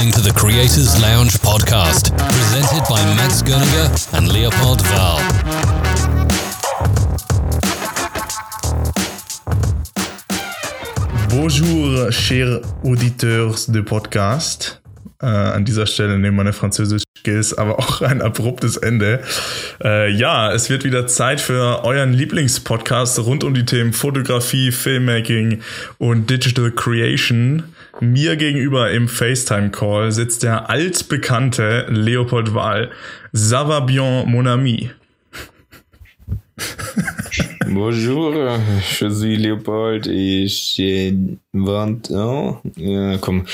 listening to the Creators Lounge podcast, presented by Max Gerniger and Leopold Val. Bonjour, chers auditeurs de podcast. Euh, äh, an dieser Stelle nehmen meine französischen Skills aber auch ein abruptes Ende. Äh, ja, es wird wieder Zeit für euren Lieblingspodcast rund um die Themen Fotografie, Filmmaking und Digital Creation. Mir gegenüber im FaceTime-Call sitzt der altbekannte Leopold Wahl. Ça va bien, mon ami. Bonjour, je suis Leopold et j'ai 20 ans. Ja, komm.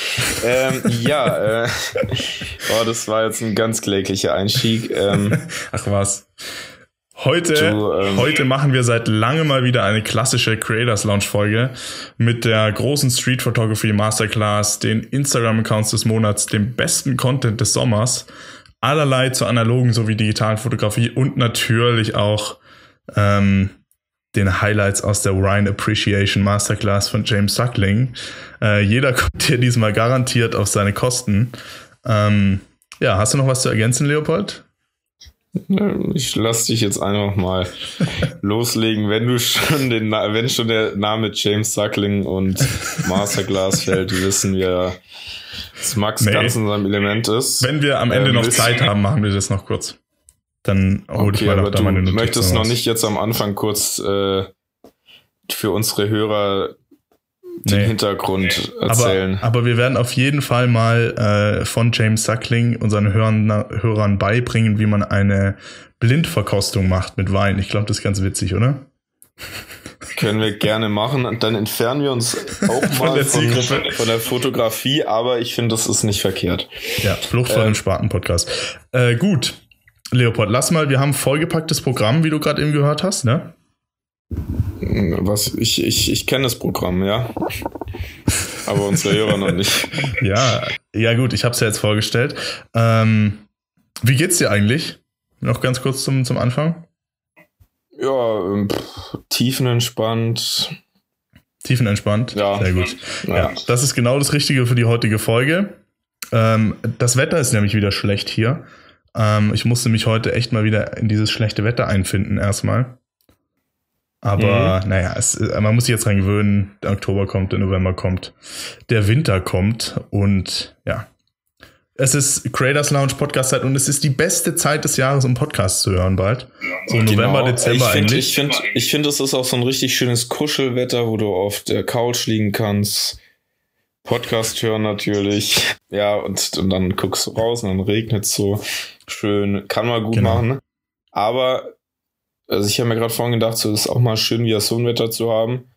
Ähm, ja, äh, oh, das war jetzt ein ganz kläglicher Einstieg. Ähm, Ach was. Heute, Du, ähm, heute machen wir seit langem mal wieder eine klassische Creators Lounge Folge mit der großen Street Photography Masterclass, den Instagram Accounts des Monats, dem besten Content des Sommers, allerlei zur analogen sowie digitalen Fotografie und natürlich auch ähm, den Highlights aus der Ryan Appreciation Masterclass von James Suckling. Äh, jeder kommt hier diesmal garantiert auf seine Kosten. Ähm, ja, hast du noch was zu ergänzen, Leopold? ich lass dich jetzt einfach mal loslegen, wenn du schon den, Na- wenn schon der Name James Suckling und Masterclass fällt, wissen wir, dass Max Nee. ganz in seinem Element ist. Wenn wir am Ende Ähm, noch Zeit haben, machen wir das noch kurz. Dann hol ich Okay, mal aber du meine Notizen möchtest noch nicht jetzt am Anfang kurz äh, für unsere Hörer den Nee. Hintergrund aber, erzählen. aber wir werden auf jeden Fall mal äh, von James Suckling unseren Hörern, Hörern beibringen, wie man eine Blindverkostung macht mit Wein. Ich glaube, das ist ganz witzig, oder? Können wir gerne machen. Und dann entfernen wir uns auch mal der von, von der Fotografie, aber ich finde, das ist nicht verkehrt. Ja, Flucht vor Ähm. dem Spaten-Podcast. Äh, gut, Leopold, lass mal, wir haben vollgepacktes Programm, wie du gerade eben gehört hast, ne? Was, ich, ich, ich kenne das Programm, ja. Aber unsere Hörer noch nicht. Ja, ja gut, ich habe es ja jetzt vorgestellt. Ähm, wie geht's dir eigentlich? Noch ganz kurz zum, zum Anfang. Ja, ähm, pff, tiefenentspannt. Tiefenentspannt. Ja. Sehr gut. Ja. Ja, das ist genau das Richtige für die heutige Folge. Ähm, das Wetter ist nämlich wieder schlecht hier. Ähm, ich musste mich heute echt mal wieder in dieses schlechte Wetter einfinden, erstmal. Aber naja, es, äh, man muss sich jetzt dran gewöhnen. Der Oktober kommt, der November kommt, der Winter kommt und ja. Es ist Creators Lounge Podcast-Zeit und es ist die beste Zeit des Jahres, um Podcasts zu hören bald. So November, Dezember Genau. ich finde, eigentlich. ich finde, ich finde, es ist auch so ein richtig schönes Kuschelwetter, wo du auf der Couch liegen kannst. Podcast hören natürlich. Ja, und, und dann guckst du raus und dann regnet so. Schön. Kann man gut Genau. machen. Aber, also ich habe mir gerade vorhin gedacht, so ist auch mal schön, wieder so ein Wetter zu haben.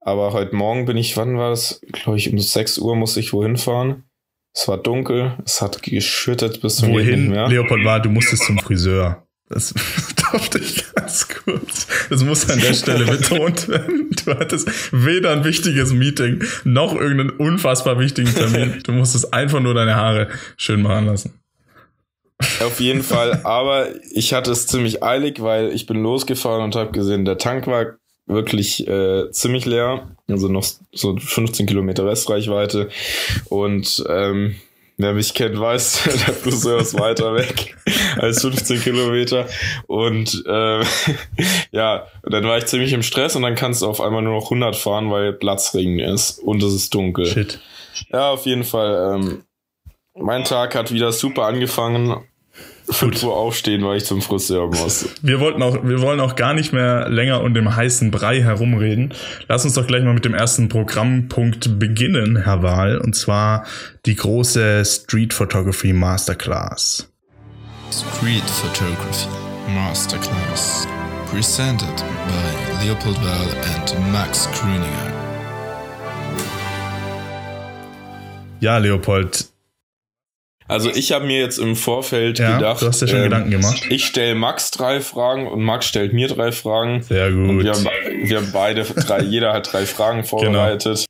Aber heute Morgen bin ich, wann war das? Glaube ich, um 6 Uhr musste ich wohin fahren. Es war dunkel, es hat geschüttet bis zum Wohin. Leopold war, du musstest zum Friseur. Das dachte ich ganz kurz. Das muss an der Stelle betont werden. Du hattest weder ein wichtiges Meeting noch irgendeinen unfassbar wichtigen Termin. Du musstest einfach nur deine Haare schön machen lassen. Auf jeden Fall, aber ich hatte es ziemlich eilig, weil ich bin losgefahren und habe gesehen, der Tank war wirklich äh, ziemlich leer, also noch so 15 Kilometer Restreichweite und ähm, wer mich kennt, weiß, der Friseur ist weiter weg als 15 Kilometer und äh, ja, dann war ich ziemlich im Stress und dann kannst du auf einmal nur noch 100 fahren, weil Platzregen ist und es ist dunkel. Shit. Ja, auf jeden Fall. Ähm, mein Tag hat wieder super angefangen. 5 Uhr aufstehen, weil ich zum Friseur muss. Wir wollten auch, wir wollen auch gar nicht mehr länger um den heißen Brei herumreden. Lass uns doch gleich mal mit dem ersten Programmpunkt beginnen, Herr Wahl, und zwar die große Street Photography Masterclass. Street Photography Masterclass. Presented by Leopold Wahl and Max Grüninger. Ja, Leopold, Also ich habe mir jetzt im Vorfeld ja, gedacht, du hast ja schon ähm, Gedanken gemacht. ich stelle Max drei Fragen und Max stellt mir drei Fragen. Sehr Und gut. wir haben, wir haben beide drei, jeder hat drei Fragen vorbereitet.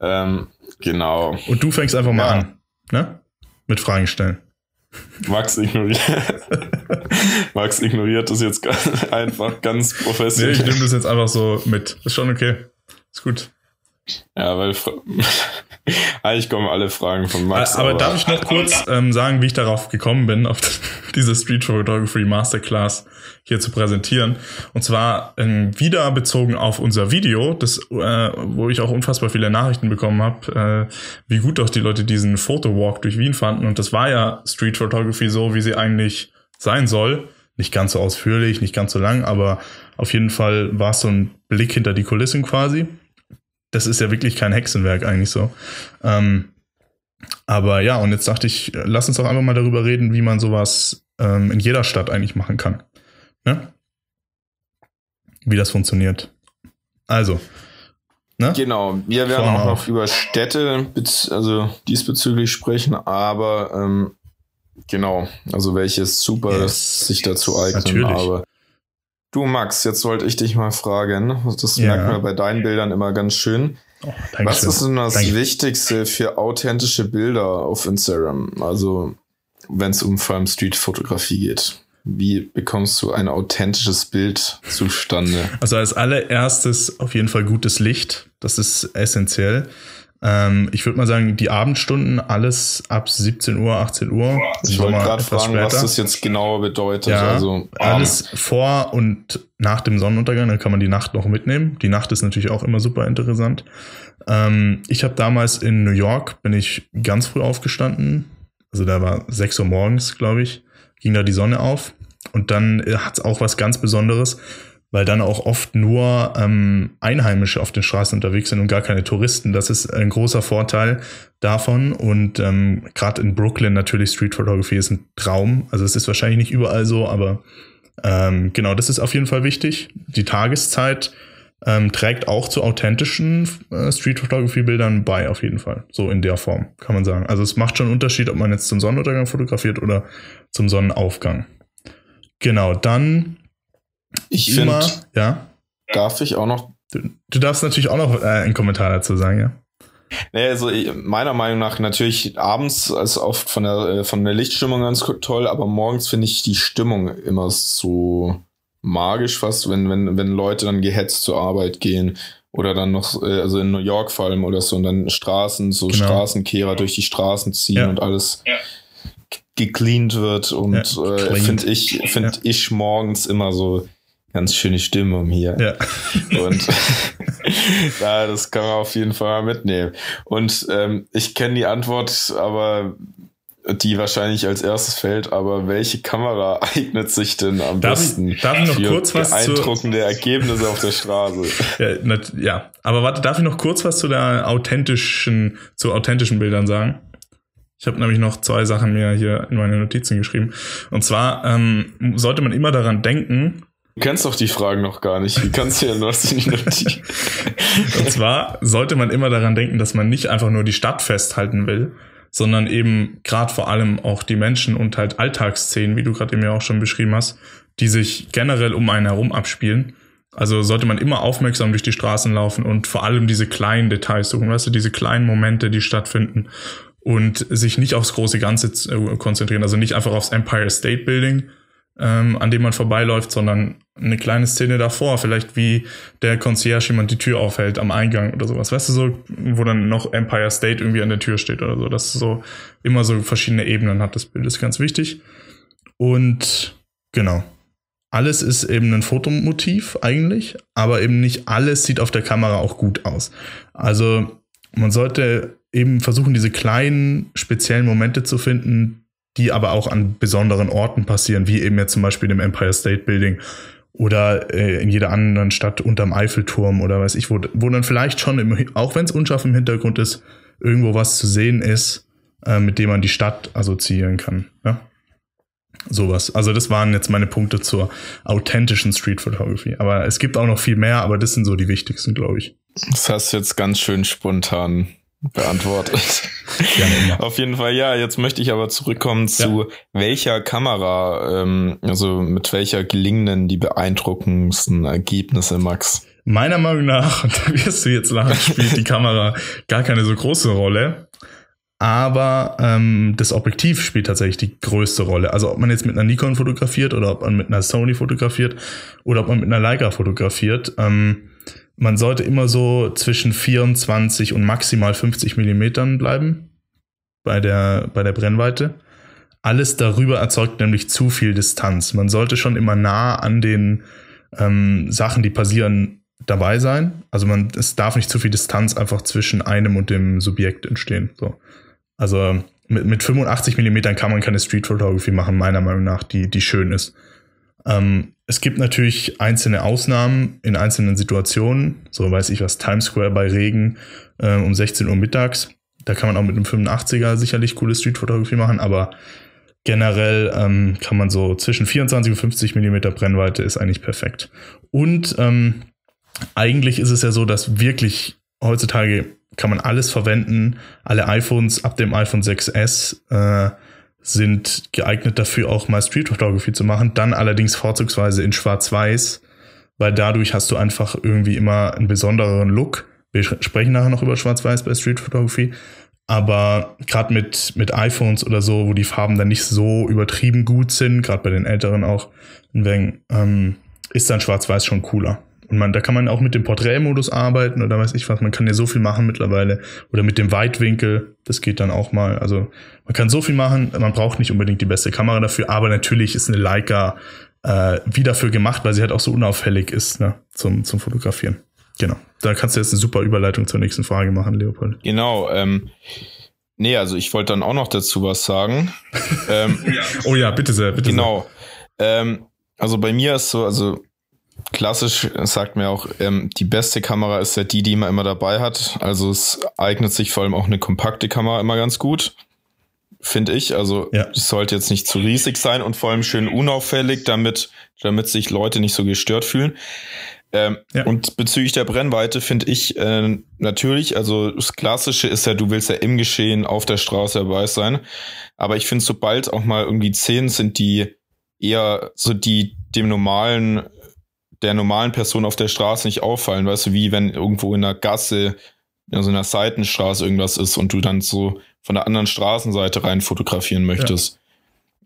Ähm, genau. Und du fängst einfach mal Ja. an, ne? Mit Fragen stellen. Max ignoriert. Max ignoriert das jetzt ganz, einfach ganz Nee, professionell. ich nehme das jetzt einfach so mit. Ist schon okay. Ist gut. Ja, weil eigentlich kommen alle Fragen von Max. Aber, aber darf ich noch kurz ähm, sagen, wie ich darauf gekommen bin, auf diese Street Photography Masterclass hier zu präsentieren? Und zwar ähm, wieder bezogen auf unser Video, das, äh, wo ich auch unfassbar viele Nachrichten bekommen habe, äh, wie gut doch die Leute diesen Fotowalk durch Wien fanden. Und das war ja Street Photography so, wie sie eigentlich sein soll. Nicht ganz so ausführlich, nicht ganz so lang, aber auf jeden Fall war es so ein Blick hinter die Kulissen quasi das ist ja wirklich kein Hexenwerk eigentlich so. Ähm, aber ja, und jetzt dachte ich, lass uns doch einfach mal darüber reden, wie man sowas ähm, in jeder Stadt eigentlich machen kann. Ne? Wie das funktioniert. Also. Ne? Genau, wir werden Vorne auch noch über Städte also diesbezüglich sprechen, aber ähm, genau, also welches super yes. sich dazu eignet. Natürlich. Aber Du Max, jetzt wollte ich dich mal fragen, das ja. merkt man bei deinen Bildern immer ganz schön. Oh, Was ist denn das Danke. Wichtigste für authentische Bilder auf Instagram? Also, wenn es um vor allem Street-Fotografie geht. Wie bekommst du ein authentisches Bild zustande? Also als allererstes auf jeden Fall gutes Licht. Das ist essentiell. Ähm, ich würde mal sagen, die Abendstunden, alles ab 17 Uhr, 18 Uhr. Ich wollte gerade fragen, später. was das jetzt genauer bedeutet. Ja, also, alles vor und nach dem Sonnenuntergang, dann kann man die Nacht noch mitnehmen. Die Nacht ist natürlich auch immer super interessant. Ähm, ich habe damals in New York, bin ich ganz früh aufgestanden. Also da war 6 Uhr morgens, glaube ich, ging da die Sonne auf. Und dann äh, hat es auch was ganz Besonderes weil dann auch oft nur ähm, Einheimische auf den Straßen unterwegs sind und gar keine Touristen. Das ist ein großer Vorteil davon. Und ähm, gerade in Brooklyn natürlich Street Photography ist ein Traum. Also es ist wahrscheinlich nicht überall so, aber ähm, genau, das ist auf jeden Fall wichtig. Die Tageszeit ähm, trägt auch zu authentischen äh, Street Photography Bildern bei, auf jeden Fall. So in der Form, kann man sagen. Also es macht schon einen Unterschied, ob man jetzt zum Sonnenuntergang fotografiert oder zum Sonnenaufgang. Genau, dann ich finde, ja. Darf ich auch noch? Du, du darfst natürlich auch noch äh, einen Kommentar dazu sagen, ja. Nee, also meiner Meinung nach natürlich abends ist oft von der äh, von der Lichtstimmung ganz toll, aber morgens finde ich die Stimmung immer so magisch fast, wenn wenn wenn Leute dann gehetzt zur Arbeit gehen oder dann noch äh, also in New York vor allem oder so und dann Straßen so genau. Straßenkehrer durch die Straßen ziehen ja. und alles ja. gecleant wird und ja, äh, finde ich finde ich morgens immer so ganz schöne Stimmung hier. Ja. Und ja, das kann man auf jeden Fall mal mitnehmen. Und ähm, ich kenne die Antwort, aber die wahrscheinlich als erstes fällt, aber welche Kamera eignet sich denn am darf besten ich, darf ich noch für kurz was beeindruckende zu... Ergebnisse auf der Straße? Ja, not, ja, aber warte, darf ich noch kurz was zu der authentischen, zu authentischen Bildern sagen? Ich habe nämlich noch zwei Sachen mir hier in meine Notizen geschrieben. Und zwar ähm, sollte man immer daran denken, Du kennst doch die Fragen noch gar nicht. Wie kannst du ja nur die notieren? Und zwar sollte man immer daran denken, dass man nicht einfach nur die Stadt festhalten will, sondern eben gerade vor allem auch die Menschen und halt Alltagsszenen, wie du gerade eben ja auch schon beschrieben hast, die sich generell um einen herum abspielen. Also sollte man immer aufmerksam durch die Straßen laufen und vor allem diese kleinen Details suchen, weißt du, diese kleinen Momente, die stattfinden und sich nicht aufs große Ganze äh, konzentrieren. Also nicht einfach aufs Empire State Building, ähm, an dem man vorbeiläuft, sondern eine kleine Szene davor, vielleicht wie der Concierge jemand die Tür aufhält am Eingang oder sowas, weißt du, so, wo dann noch Empire State irgendwie an der Tür steht oder so, dass so immer so verschiedene Ebenen hat, das Bild ist ganz wichtig. Und genau. Alles ist eben ein Fotomotiv eigentlich, aber eben nicht alles sieht auf der Kamera auch gut aus. Also man sollte eben versuchen, diese kleinen speziellen Momente zu finden, die aber auch an besonderen Orten passieren, wie eben jetzt zum Beispiel im Empire State Building oder äh, in jeder anderen Stadt unterm Eiffelturm oder weiß ich, wo, wo dann vielleicht schon, im, auch wenn es unscharf im Hintergrund ist, irgendwo was zu sehen ist, äh, mit dem man die Stadt assoziieren kann. Ja? Sowas. Also das waren jetzt meine Punkte zur authentischen Street Photography. Aber es gibt auch noch viel mehr, aber das sind so die wichtigsten, glaube ich. Das hast du jetzt ganz schön spontan beantwortet. Ja, Auf jeden Fall, ja. Jetzt möchte ich aber zurückkommen zu ja. welcher Kamera, ähm, also mit welcher gelingen die beeindruckendsten Ergebnisse, Max? Meiner Meinung nach, und da wirst du jetzt lachen, spielt die Kamera gar keine so große Rolle. Aber ähm, das Objektiv spielt tatsächlich die größte Rolle. Also ob man jetzt mit einer Nikon fotografiert oder ob man mit einer Sony fotografiert oder ob man mit einer Leica fotografiert. Ähm, man sollte immer so zwischen 24 und maximal 50 Millimetern bleiben bei der, bei der Brennweite. Alles darüber erzeugt nämlich zu viel Distanz. Man sollte schon immer nah an den ähm, Sachen, die passieren, dabei sein. Also man, es darf nicht zu viel Distanz einfach zwischen einem und dem Subjekt entstehen. So. Also mit, mit 85 Millimetern kann man keine Street Photography machen, meiner Meinung nach, die, die schön ist. Ähm, es gibt natürlich einzelne Ausnahmen in einzelnen Situationen. So weiß ich was, Times Square bei Regen äh, um 16 Uhr mittags. Da kann man auch mit einem 85er sicherlich coole Street-Fotografie machen, aber generell ähm, kann man so zwischen 24 und 50 Millimeter Brennweite ist eigentlich perfekt. Und ähm, eigentlich ist es ja so, dass wirklich heutzutage kann man alles verwenden. Alle iPhones ab dem iPhone 6S äh, sind geeignet dafür, auch mal Street Photography zu machen. Dann allerdings vorzugsweise in Schwarz-Weiß, weil dadurch hast du einfach irgendwie immer einen besonderen Look. Wir sprechen nachher noch über Schwarz-Weiß bei Street Photography. Aber gerade mit, mit iPhones oder so, wo die Farben dann nicht so übertrieben gut sind, gerade bei den älteren auch, ähm, ist dann Schwarz-Weiß schon cooler. Und man, da kann man auch mit dem Porträtmodus arbeiten oder weiß ich was. Man kann ja so viel machen mittlerweile. Oder mit dem Weitwinkel. Das geht dann auch mal. Also man kann so viel machen. Man braucht nicht unbedingt die beste Kamera dafür. Aber natürlich ist eine Leica äh, wie dafür gemacht, weil sie halt auch so unauffällig ist ne, zum, zum Fotografieren. Genau. Da kannst du jetzt eine super Überleitung zur nächsten Frage machen, Leopold. Genau. Ähm, nee, also ich wollte dann auch noch dazu was sagen. ähm, oh, ja. bitte sehr, bitte Genau. Ähm, also bei mir ist so, also klassisch sagt mir auch, ähm, die beste Kamera ist ja die, die man immer dabei hat. Also es eignet sich vor allem auch eine kompakte Kamera immer ganz gut. Finde ich. Also ja. es sollte jetzt nicht zu riesig sein und vor allem schön unauffällig, damit, damit sich Leute nicht so gestört fühlen. Ähm, ja. Und bezüglich der Brennweite finde ich äh, natürlich, also das Klassische ist ja, du willst ja im Geschehen auf der Straße dabei sein. Aber ich finde, sobald auch mal irgendwie Szenen sind, die eher so die dem normalen, der normalen Person auf der Straße nicht auffallen, weißt du, wie wenn irgendwo in einer Gasse, in so einer Seitenstraße irgendwas ist und du dann so von der anderen Straßenseite rein fotografieren möchtest.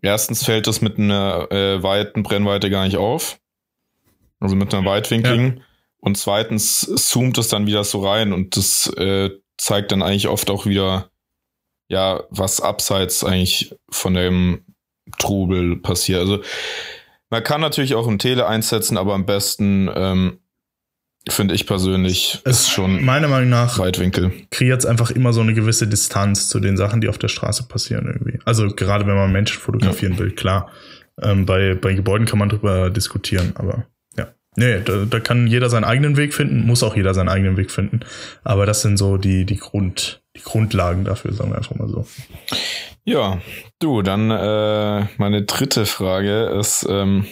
Ja. Erstens fällt das mit einer äh, weiten Brennweite gar nicht auf. Also mit einer Weitwinkligen. Ja. Und zweitens zoomt es dann wieder so rein und das äh, zeigt dann eigentlich oft auch wieder, ja, was abseits eigentlich von dem Trubel passiert. Also man kann natürlich auch ein Tele einsetzen, aber am besten ähm, finde ich persönlich es ist schon meiner Meinung nach Weitwinkel. Kreiert es einfach immer so eine gewisse Distanz zu den Sachen, die auf der Straße passieren irgendwie. Also gerade wenn man Menschen fotografieren ja. will, klar. Ähm, bei, bei Gebäuden kann man drüber diskutieren, aber Nee, da, da kann jeder seinen eigenen Weg finden, muss auch jeder seinen eigenen Weg finden. Aber das sind so die, die, Grund, die Grundlagen dafür, sagen wir einfach mal so. Ja, du, dann äh, meine dritte Frage ist, ähm,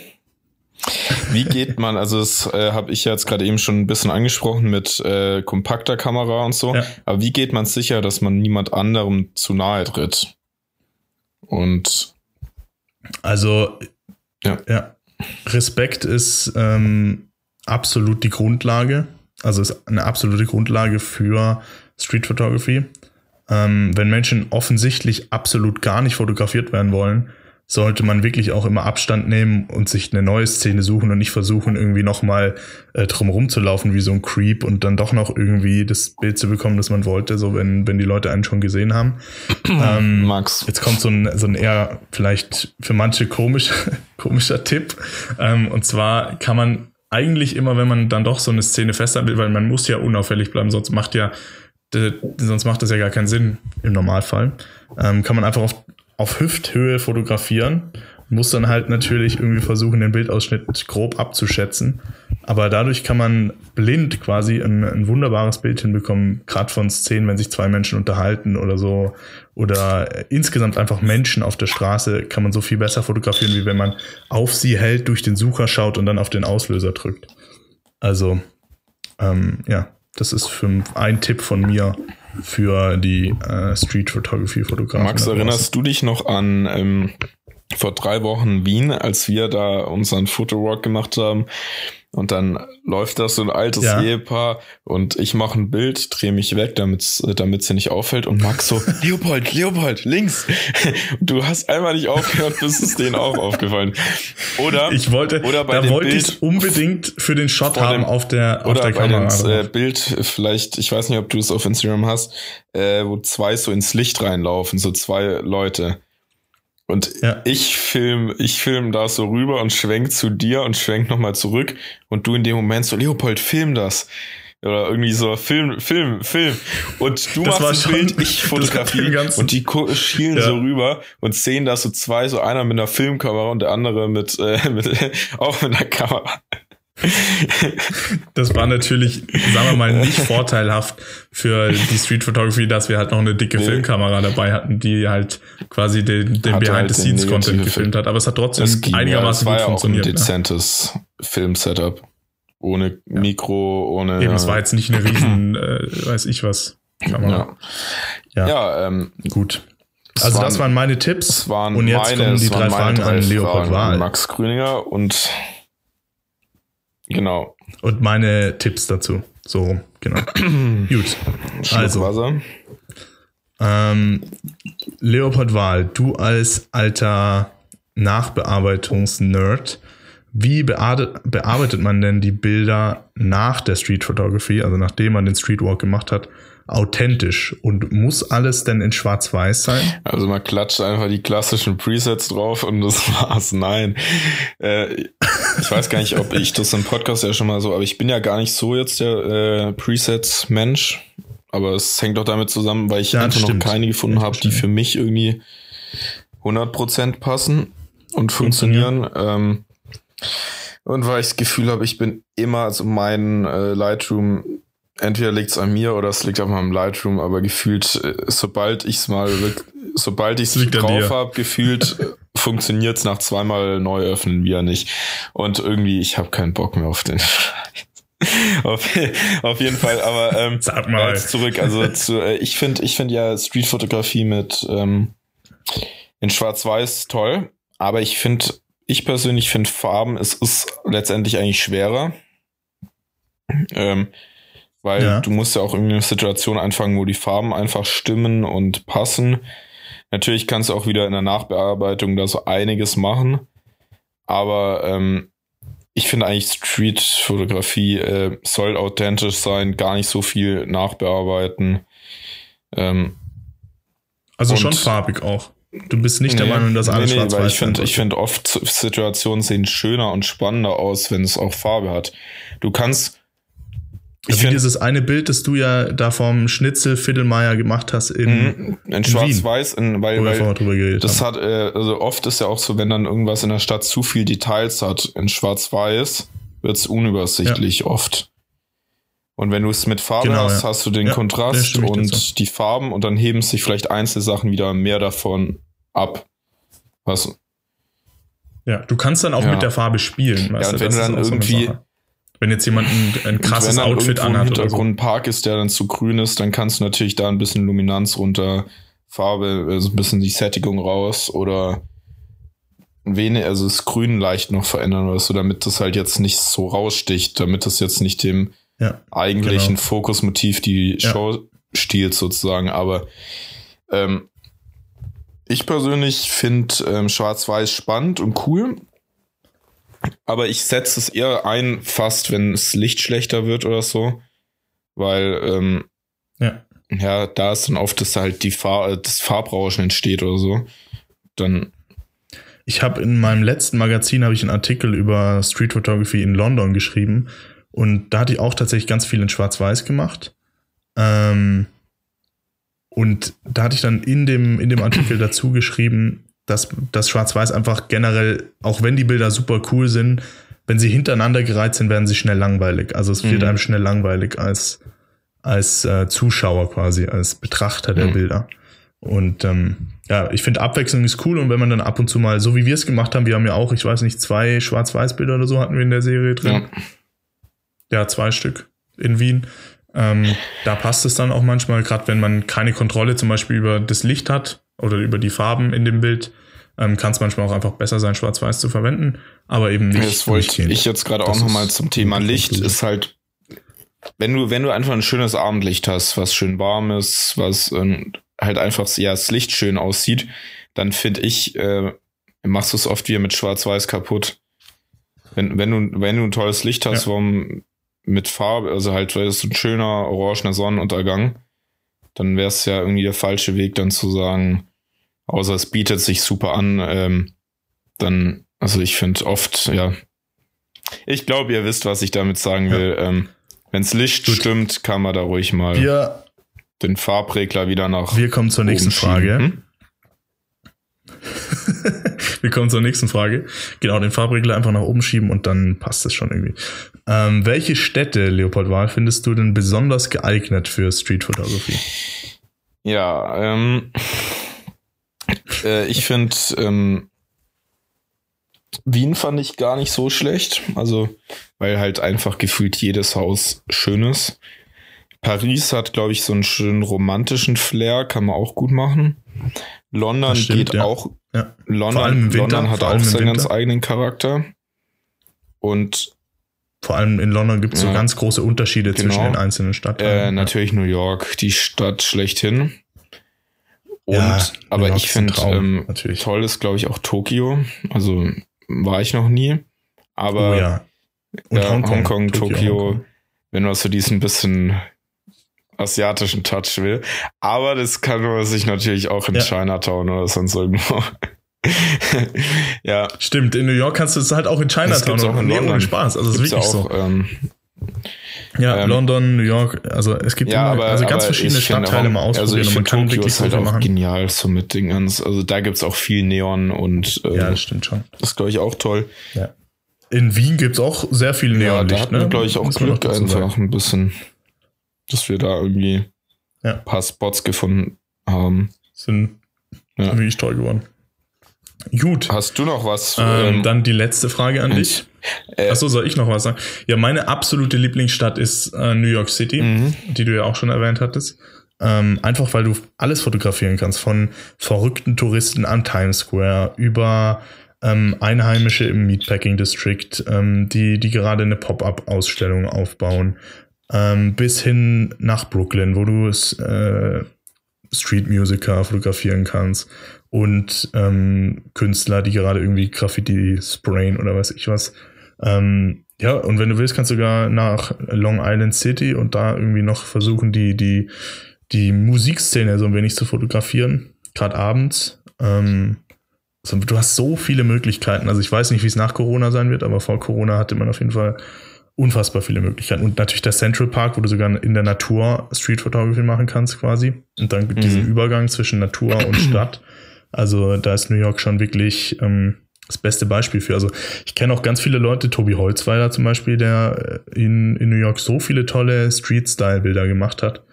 wie geht man, also das äh, habe ich jetzt gerade eben schon ein bisschen angesprochen mit äh, kompakter Kamera und so, ja. aber wie geht man sicher, dass man niemand anderem zu nahe tritt? Und also ja. ja. Respekt ist ähm, absolut die Grundlage. Also ist eine absolute Grundlage für Street Photography. Ähm, wenn Menschen offensichtlich absolut gar nicht fotografiert werden wollen, sollte man wirklich auch immer Abstand nehmen und sich eine neue Szene suchen und nicht versuchen, irgendwie nochmal äh, drumherum zu laufen wie so ein Creep und dann doch noch irgendwie das Bild zu bekommen, das man wollte, so wenn, wenn die Leute einen schon gesehen haben. ähm, Max. Jetzt kommt so ein, so ein eher vielleicht für manche komisch, komischer Tipp. Ähm, und zwar kann man eigentlich immer, wenn man dann doch so eine Szene festhalten will, weil man muss ja unauffällig bleiben, sonst macht ja sonst macht das ja gar keinen Sinn im Normalfall. Ähm, kann man einfach auf auf Hüfthöhe fotografieren. Muss dann halt natürlich irgendwie versuchen, den Bildausschnitt grob abzuschätzen. Aber dadurch kann man blind quasi ein, ein wunderbares Bild hinbekommen, gerade von Szenen, wenn sich zwei Menschen unterhalten oder so. Oder insgesamt einfach Menschen auf der Straße kann man so viel besser fotografieren, wie wenn man auf sie hält, durch den Sucher schaut und dann auf den Auslöser drückt. Also, ähm, ja, das ist für ein Tipp von mir, für die äh, Street Photography Fotografen. Max, erinnerst du dich noch an ähm, vor drei Wochen Wien, als wir da unseren Fotowalk gemacht haben. Und dann läuft das so ein altes Ja. Ehepaar und ich mache ein Bild, drehe mich weg, damit damit sie nicht auffällt und Max so, Leopold, Leopold, links. Du hast einmal nicht aufgehört, bis es denen auch aufgefallen. Oder, Ich wollte, oder bei da dem wollte Bild, ich unbedingt für den Shot haben dem- auf der, auf oder der bei Kamera. dem äh, Bild, vielleicht, ich weiß nicht, ob du es auf Instagram hast, äh, wo zwei so ins Licht reinlaufen, so zwei Leute. Und Ja. ich film, ich film da so rüber und schwenk zu dir und schwenk nochmal zurück und du in dem Moment so, Leopold, film das. Oder irgendwie so, film, film, film. Und du Das machst ein Bild, ich fotografiere und die schielen Ja. so rüber und sehen da so zwei, so einer mit einer Filmkamera und der andere mit, äh, mit auch mit einer Kamera. Das war natürlich, sagen wir mal, nicht vorteilhaft für die Street Photography, dass wir halt noch eine dicke Nee. Filmkamera dabei hatten, die halt quasi den, den halt Behind-the-Scenes-Content negative gefilmt hat. Aber es hat trotzdem ja, einigermaßen war gut ja auch ein funktioniert. Ne? dezentes Film-Setup. Ohne Mikro, ohne. Eben, es war jetzt nicht eine riesen, äh, weiß ich was, Kamera. ja. Ja, ja, ähm, gut. Also waren- das waren meine Tipps. Und jetzt meine, kommen die drei meine Fragen an Leopold Fragen Wahl. Max Grüninger und genau. Und meine Tipps dazu. So genau. Gut. Also, Wasser. Ähm, Leopold Wahl, du als alter Nachbearbeitungs-Nerd, wie bearbeitet, bearbeitet man denn die Bilder nach der Street Photography, also nachdem man den Streetwalk gemacht hat, authentisch? Und muss alles denn in Schwarz-Weiß sein? Also man klatscht einfach die klassischen Presets drauf und das war's. Nein. Äh, ich weiß gar nicht, ob ich das im Podcast ja schon mal so, aber ich bin ja gar nicht so jetzt der äh, Presets-Mensch. Aber es hängt auch damit zusammen, weil ich Ja, einfach noch stimmt. keine gefunden habe, die für mich irgendwie 100% passen und funktionieren. Ähm, und weil ich das Gefühl habe, ich bin immer, also mein äh, Lightroom, entweder liegt es an mir oder es liegt an meinem Lightroom, aber gefühlt, äh, sobald ich es mal, sobald ich es drauf habe, gefühlt äh, funktioniert es nach zweimal neu öffnen wieder nicht. Und irgendwie, ich habe keinen Bock mehr auf den auf, auf jeden Fall, aber ähm, Sag mal. jetzt zurück. Also zu, äh, ich finde, ich finde ja Streetfotografie mit ähm, in Schwarz-Weiß toll, aber ich finde, ich persönlich finde Farben, es ist letztendlich eigentlich schwerer. Ähm, weil Ja. du musst ja auch irgendwie eine Situation einfangen, wo die Farben einfach stimmen und passen. Natürlich kannst du auch wieder in der Nachbearbeitung da so einiges machen, aber ähm, ich finde eigentlich Street-Fotografie äh, soll authentisch sein, gar nicht so viel nachbearbeiten. Ähm, Also schon farbig auch. Du bist nicht der nee, Meinung, dass alles nee, nee, schwarz-weiß weil ich finde, ich finde oft Situationen sehen schöner und spannender aus, wenn es auch Farbe hat. Du kannst, ich Wie finde, dieses eine Bild, das du ja da vom Schnitzel Fiddelmeier gemacht hast in, in Schwarz-Weiß, weil, weil das haben. hat, äh, also oft ist ja auch so, wenn dann irgendwas in der Stadt zu viel Details hat, in Schwarz-Weiß, wird es unübersichtlich oft. Und wenn du es mit Farbe Genau, hast, ja. hast du den Ja, Kontrast und die Farben und dann heben sich vielleicht einzelne Sachen wieder mehr davon ab. Was, Ja, du kannst dann auch Ja. mit der Farbe spielen. Ja, und wenn du dann so irgendwie- Sache. Wenn jetzt jemand ein, ein krasses wenn Outfit anhat oder so. Hintergrund ein Park ist, der dann zu grün ist, dann kannst du natürlich da ein bisschen Luminanz runter, Farbe, also ein bisschen die Sättigung raus oder wenig, also das Grün leicht noch verändern oder so, damit das halt jetzt nicht so raussticht, damit das jetzt nicht dem Ja, eigentlichen Genau. Fokusmotiv die Ja. Show stiehlt sozusagen, aber ähm, ich persönlich finde ähm, Schwarz-Weiß spannend und cool, aber ich setze es eher ein, fast wenn das Licht schlechter wird oder so, weil ähm, ja. ja, da ist dann oft, dass halt die Far das Farbrauschen entsteht oder so. Dann Ich habe in meinem letzten Magazin habe ich einen Artikel über Street Photography in London geschrieben und da hatte ich auch tatsächlich ganz viel in Schwarz-Weiß gemacht. Ähm, und da hatte ich dann in dem, in dem Artikel dazu geschrieben, dass das Schwarz-Weiß einfach generell, auch wenn die Bilder super cool sind, wenn sie hintereinander gereiht sind, werden sie schnell langweilig. Also es wird Mhm. einem schnell langweilig als, als äh, Zuschauer quasi, als Betrachter der Mhm. Bilder. Und ähm, ja, ich finde Abwechslung ist cool und wenn man dann ab und zu mal, so wie wir es gemacht haben, wir haben ja auch, ich weiß nicht, zwei Schwarz-Weiß-Bilder oder so hatten wir in der Serie drin. ja, Ja, zwei Stück in Wien. Ähm, da passt es dann auch manchmal, gerade wenn man keine Kontrolle zum Beispiel über das Licht hat oder über die Farben in dem Bild, ähm, kann es manchmal auch einfach besser sein, schwarz-weiß zu verwenden, aber eben nicht. Das wollte durchgehend. ich jetzt gerade auch nochmal ist zum Thema Licht. Ist halt, wenn du, wenn du einfach ein schönes Abendlicht hast, was schön warm ist, was ähm, halt einfach, ja, das Licht schön aussieht, dann finde ich, äh, machst du es oft wieder mit Schwarz-Weiß kaputt. Wenn, wenn du, wenn du ein tolles Licht hast, Ja. warum mit Farbe, also halt, weil es ein schöner orangener Sonnenuntergang, dann wäre es ja irgendwie der falsche Weg, dann zu sagen, außer es bietet sich super an, ähm, dann, also ich finde oft, ja, ich glaube, ihr wisst, was ich damit sagen Ja. will. Ähm, Wenns Licht Gut. stimmt, kann man da ruhig mal wir, den Farbregler wieder nach wir kommen zur nächsten. Frage. Hm? Wir kommen zur nächsten Frage. Genau, den Farbregler einfach nach oben schieben und dann passt es schon irgendwie. Ähm, welche Städte, Leopold Wahl, findest du denn besonders geeignet für Street Photography? Ja, ähm, äh, ich finde, ähm, Wien fand ich gar nicht so schlecht. Also, weil halt einfach gefühlt jedes Haus schön ist. Paris hat, glaube ich, so einen schönen romantischen Flair, kann man auch gut machen. London stimmt, geht ja. auch. Ja. London, Vor allem im Winter, London hat auch seinen ganz eigenen Charakter. Und Vor allem in London gibt es so Ja. ganz große Unterschiede Genau. zwischen den einzelnen äh, Stadtteilen. natürlich New York, die Stadt schlechthin. Und, Ja, aber ich ein finde, ähm, toll ist, glaube ich, auch Tokio. Also war ich noch nie. Aber oh ja. Und ja, Hongkong, Hongkong, Tokio, Hongkong. wenn man so diesen bisschen asiatischen Touch will. Aber das kann man sich natürlich auch in Ja. Chinatown oder sonst irgendwo. ja, Stimmt, in New York kannst du es halt auch in Chinatown auch in London. Spaß. Also es ist wirklich auch, so. Ähm, Ja, ähm, London, New York, also es gibt ja, immer, aber, also ganz aber verschiedene Stadtteile auch- mal ausprobieren Also ich und man finde kann Tokio wirklich ist halt auch machen. genial so mit den ganz, also da gibt's auch viel Neon und äh, Ja, das stimmt schon. das ist glaube ich auch toll. Ja. In Wien gibt es auch sehr viel Ja, Neonlicht. da wir ne? glaube ich auch Glück einfach ein bisschen, dass wir da irgendwie Ja. ein paar Spots gefunden haben. Sind Ja. wirklich toll geworden. Gut. Hast du noch was? Ähm, ähm, dann die letzte Frage an dich. äh, Achso, soll ich noch was sagen? Ja, meine absolute Lieblingsstadt ist äh, New York City, Mhm. die du ja auch schon erwähnt hattest. Ähm, einfach weil du alles fotografieren kannst, von verrückten Touristen am Times Square über ähm, Einheimische im Meatpacking District, ähm, die, die gerade eine Pop-up-Ausstellung aufbauen, ähm, bis hin nach Brooklyn, wo du äh, Street Musiker fotografieren kannst und ähm, Künstler, die gerade irgendwie Graffiti sprayen oder weiß ich was. Ähm, ja, und wenn du willst, kannst du sogar nach Long Island City und da irgendwie noch versuchen, die, die, die Musikszene so ein wenig zu fotografieren, gerade abends. Ähm, also du hast so viele Möglichkeiten. Also ich weiß nicht, wie es nach Corona sein wird, aber vor Corona hatte man auf jeden Fall unfassbar viele Möglichkeiten. Und natürlich der Central Park, wo du sogar in der Natur Street Photography machen kannst quasi. Und dann Mhm. diesen Übergang zwischen Natur und Stadt. Also da ist New York schon wirklich ähm, das beste Beispiel für. Also ich kenne auch ganz viele Leute, Tobi Holzweiler zum Beispiel, der äh, in, in New York so viele tolle Street-Style-Bilder gemacht hat.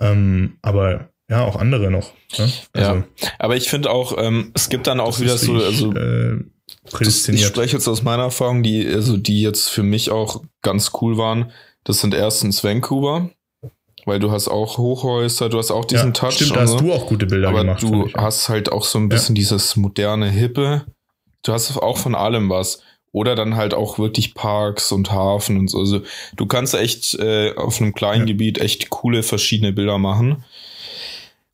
Ähm, aber ja, auch andere noch. Ne? Ja, aber ich finde auch, ähm, es gibt dann auch wieder ist so, wirklich, das, ich prädestiniert. spreche jetzt aus meiner Erfahrung, die, also die jetzt für mich auch ganz cool waren. Das sind erstens Vancouver, weil du hast auch Hochhäuser, du hast auch diesen ja, Touch. Stimmt, da hast so. du auch gute Bilder aber gemacht. du ich. hast halt auch so ein bisschen dieses moderne Hippe. Du hast auch von allem was. Oder dann halt auch wirklich Parks und Hafen und so. Also du kannst echt äh, auf einem kleinen Ja. Gebiet echt coole verschiedene Bilder machen.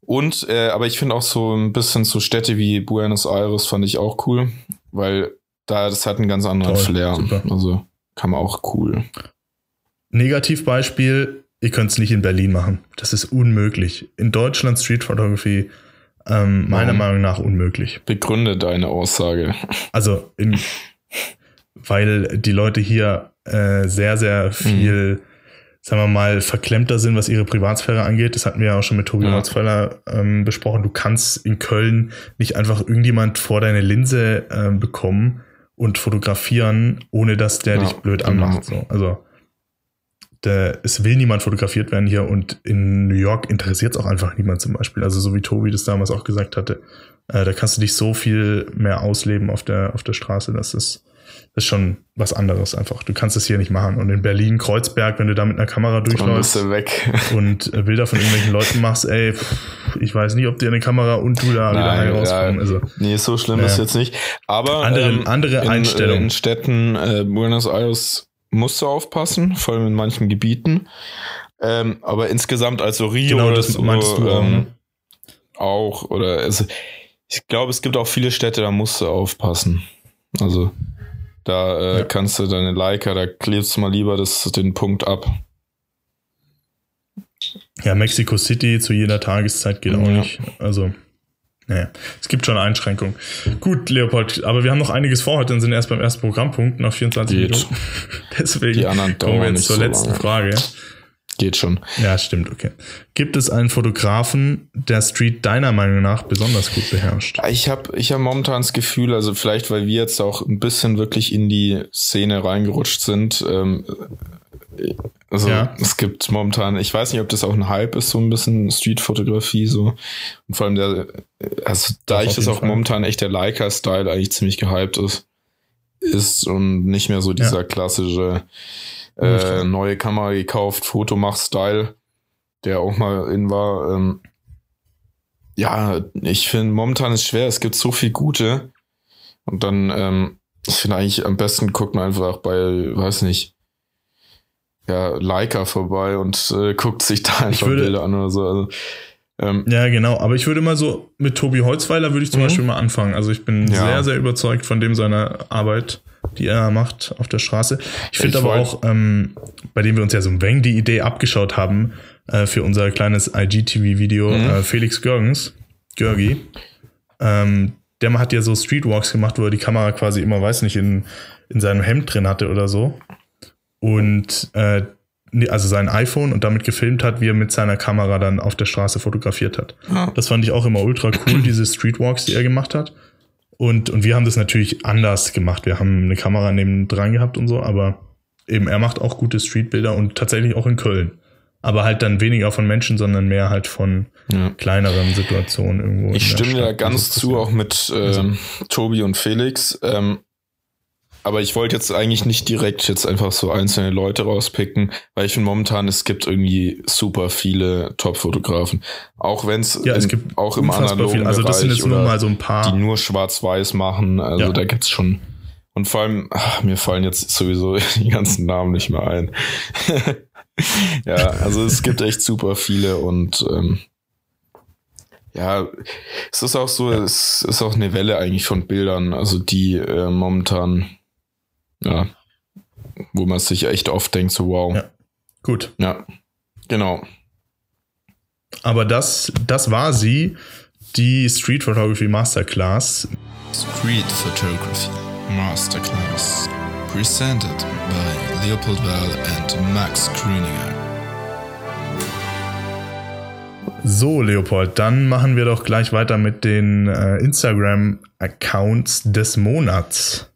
Und, äh, aber ich finde auch so ein bisschen so Städte wie Buenos Aires fand ich auch cool, weil da, das hat einen ganz anderen Toll, Flair. super. Also kann man auch cool. Negativbeispiel, ihr könnt es nicht in Berlin machen. Das ist unmöglich. In Deutschland Street Photography ähm, meiner Warum? Meinung nach unmöglich. Begründe deine Aussage. Also, in, weil die Leute hier äh, sehr, sehr viel, sagen wir mal, verklemmter sind, was ihre Privatsphäre angeht. Das hatten wir ja auch schon mit Tobi Ja. Holzweiler ähm, besprochen. Du kannst in Köln nicht einfach irgendjemand vor deine Linse ähm, bekommen und fotografieren, ohne dass der Ja, dich blöd genau. anmacht. So. Also der, es will niemand fotografiert werden hier und in New York interessiert es auch einfach niemand zum Beispiel. Also so wie Tobi das damals auch gesagt hatte, äh, da kannst du dich so viel mehr ausleben auf der, auf der Straße, dass es Das ist schon was anderes einfach. Du kannst das hier nicht machen. Und in Berlin, Kreuzberg, wenn du da mit einer Kamera durchläufst und äh, Bilder von irgendwelchen Leuten machst, ey, ich weiß nicht, ob dir eine Kamera und du da wieder Nein, heil rauskommen. Also, nee, so schlimm Ja. ist jetzt nicht. Aber Andere- andere in, Einstellung. In Städten, äh, Buenos Aires musst du aufpassen, vor allem in manchen Gebieten. Ähm, aber insgesamt, also Rio Genau, das so, meintest du auch, ähm, ne? auch, oder also, ich glaube, es gibt auch viele Städte, da musst du aufpassen. Also da äh, Ja. kannst du deine Leica, da klebst du mal lieber das, den Punkt ab. ja, Mexico City zu jeder Tageszeit geht auch Ja. nicht. Also, naja, es gibt schon Einschränkungen. Gut, Leopold, aber wir haben noch einiges vor heute und sind erst beim ersten Programmpunkt nach 24 Geht. Minuten. Deswegen Die anderen kommen wir jetzt zur so letzten lange. Frage. Geht schon. Ja, stimmt, okay. Gibt es einen Fotografen, der Street deiner Meinung nach besonders gut beherrscht? Ich habe ich hab momentan das Gefühl, also vielleicht, weil wir jetzt auch ein bisschen wirklich in die Szene reingerutscht sind. Ähm, also Ja. es gibt momentan, ich weiß nicht, ob das auch ein Hype ist, so ein bisschen Streetfotografie so. Und vor allem der, also da Doch, ich das auch Fall. momentan echt der Leica-Style eigentlich ziemlich gehypt ist, ist und nicht mehr so dieser klassische Ultra. Äh, neue Kamera gekauft, Fotomach-Style, der auch mal in war. Ähm, ja, ich finde, momentan ist schwer, es gibt so viel gute. Und dann, ähm, ich finde eigentlich am besten guckt man einfach bei, weiß nicht, ja, Leica vorbei und äh, guckt sich da einfach würde- Bilder an oder so. Also, ähm, Ja, genau. Aber ich würde mal so, mit Tobi Holzweiler würde ich zum Mhm. Beispiel mal anfangen. Also ich bin Ja. sehr, sehr überzeugt von dem seiner Arbeit, die er macht auf der Straße. Ich finde aber auch, ähm, bei dem wir uns ja so ein wenig die Idee abgeschaut haben, äh, für unser kleines IGTV-Video, Mhm. äh, Felix Görgens, Görgi, ähm, der hat ja so Streetwalks gemacht, wo er die Kamera quasi immer, weiß nicht, in, in seinem Hemd drin hatte oder so. Und äh, also sein iPhone und damit gefilmt hat, wie er mit seiner Kamera dann auf der Straße fotografiert hat. Ja. Das fand ich auch immer ultra cool, diese Streetwalks, die er gemacht hat. Und, und wir haben das natürlich anders gemacht. Wir haben eine Kamera neben dran gehabt und so, aber eben er macht auch gute Streetbilder und tatsächlich auch in Köln. Aber halt dann weniger von Menschen, sondern mehr halt von ja. kleineren Situationen irgendwo. Ich stimme da Stadt. ganz zu, auch mit ähm, Tobi und Felix. Ähm, aber ich wollte jetzt eigentlich nicht direkt jetzt einfach so einzelne Leute rauspicken, weil ich finde momentan, es gibt irgendwie super viele Top-Fotografen. Auch wenn es Ja, es gibt auch im analogen viel. Also das sind jetzt nur mal so ein paar. die nur schwarz-weiß machen. Also Ja. da gibt's schon. Und vor allem, ach, mir fallen jetzt sowieso die ganzen Namen nicht mehr ein. ja, also es gibt echt super viele und ähm, ja, es ist auch so, es ist auch eine Welle eigentlich von Bildern, also die äh, momentan, ja, wo man sich echt oft denkt, so wow. Ja. Gut. ja genau. Aber das, das war sie, die Street Photography Masterclass. Street Photography Masterclass. Presented by Leopold Wall and Max Grüninger. So, Leopold, dann machen wir doch gleich weiter mit den äh, Instagram-Accounts des Monats.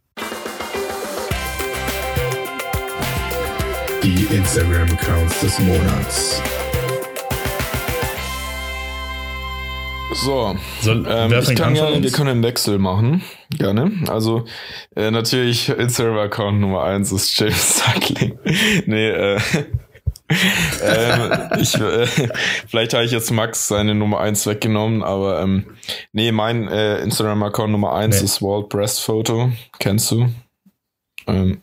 Die Instagram-Accounts des Monats. So, Soll, Ähm, ich kann gerne, wir können einen Wechsel machen. Gerne. Also, äh, natürlich, Instagram-Account Nummer eins ist James Suckling. nee, äh, ähm, ich, äh, vielleicht habe ich jetzt Max seine Nummer eins weggenommen, aber ähm, nee, mein äh, Instagram-Account Nummer eins Nee. ist Walt Breast Photo. Kennst du? Ähm,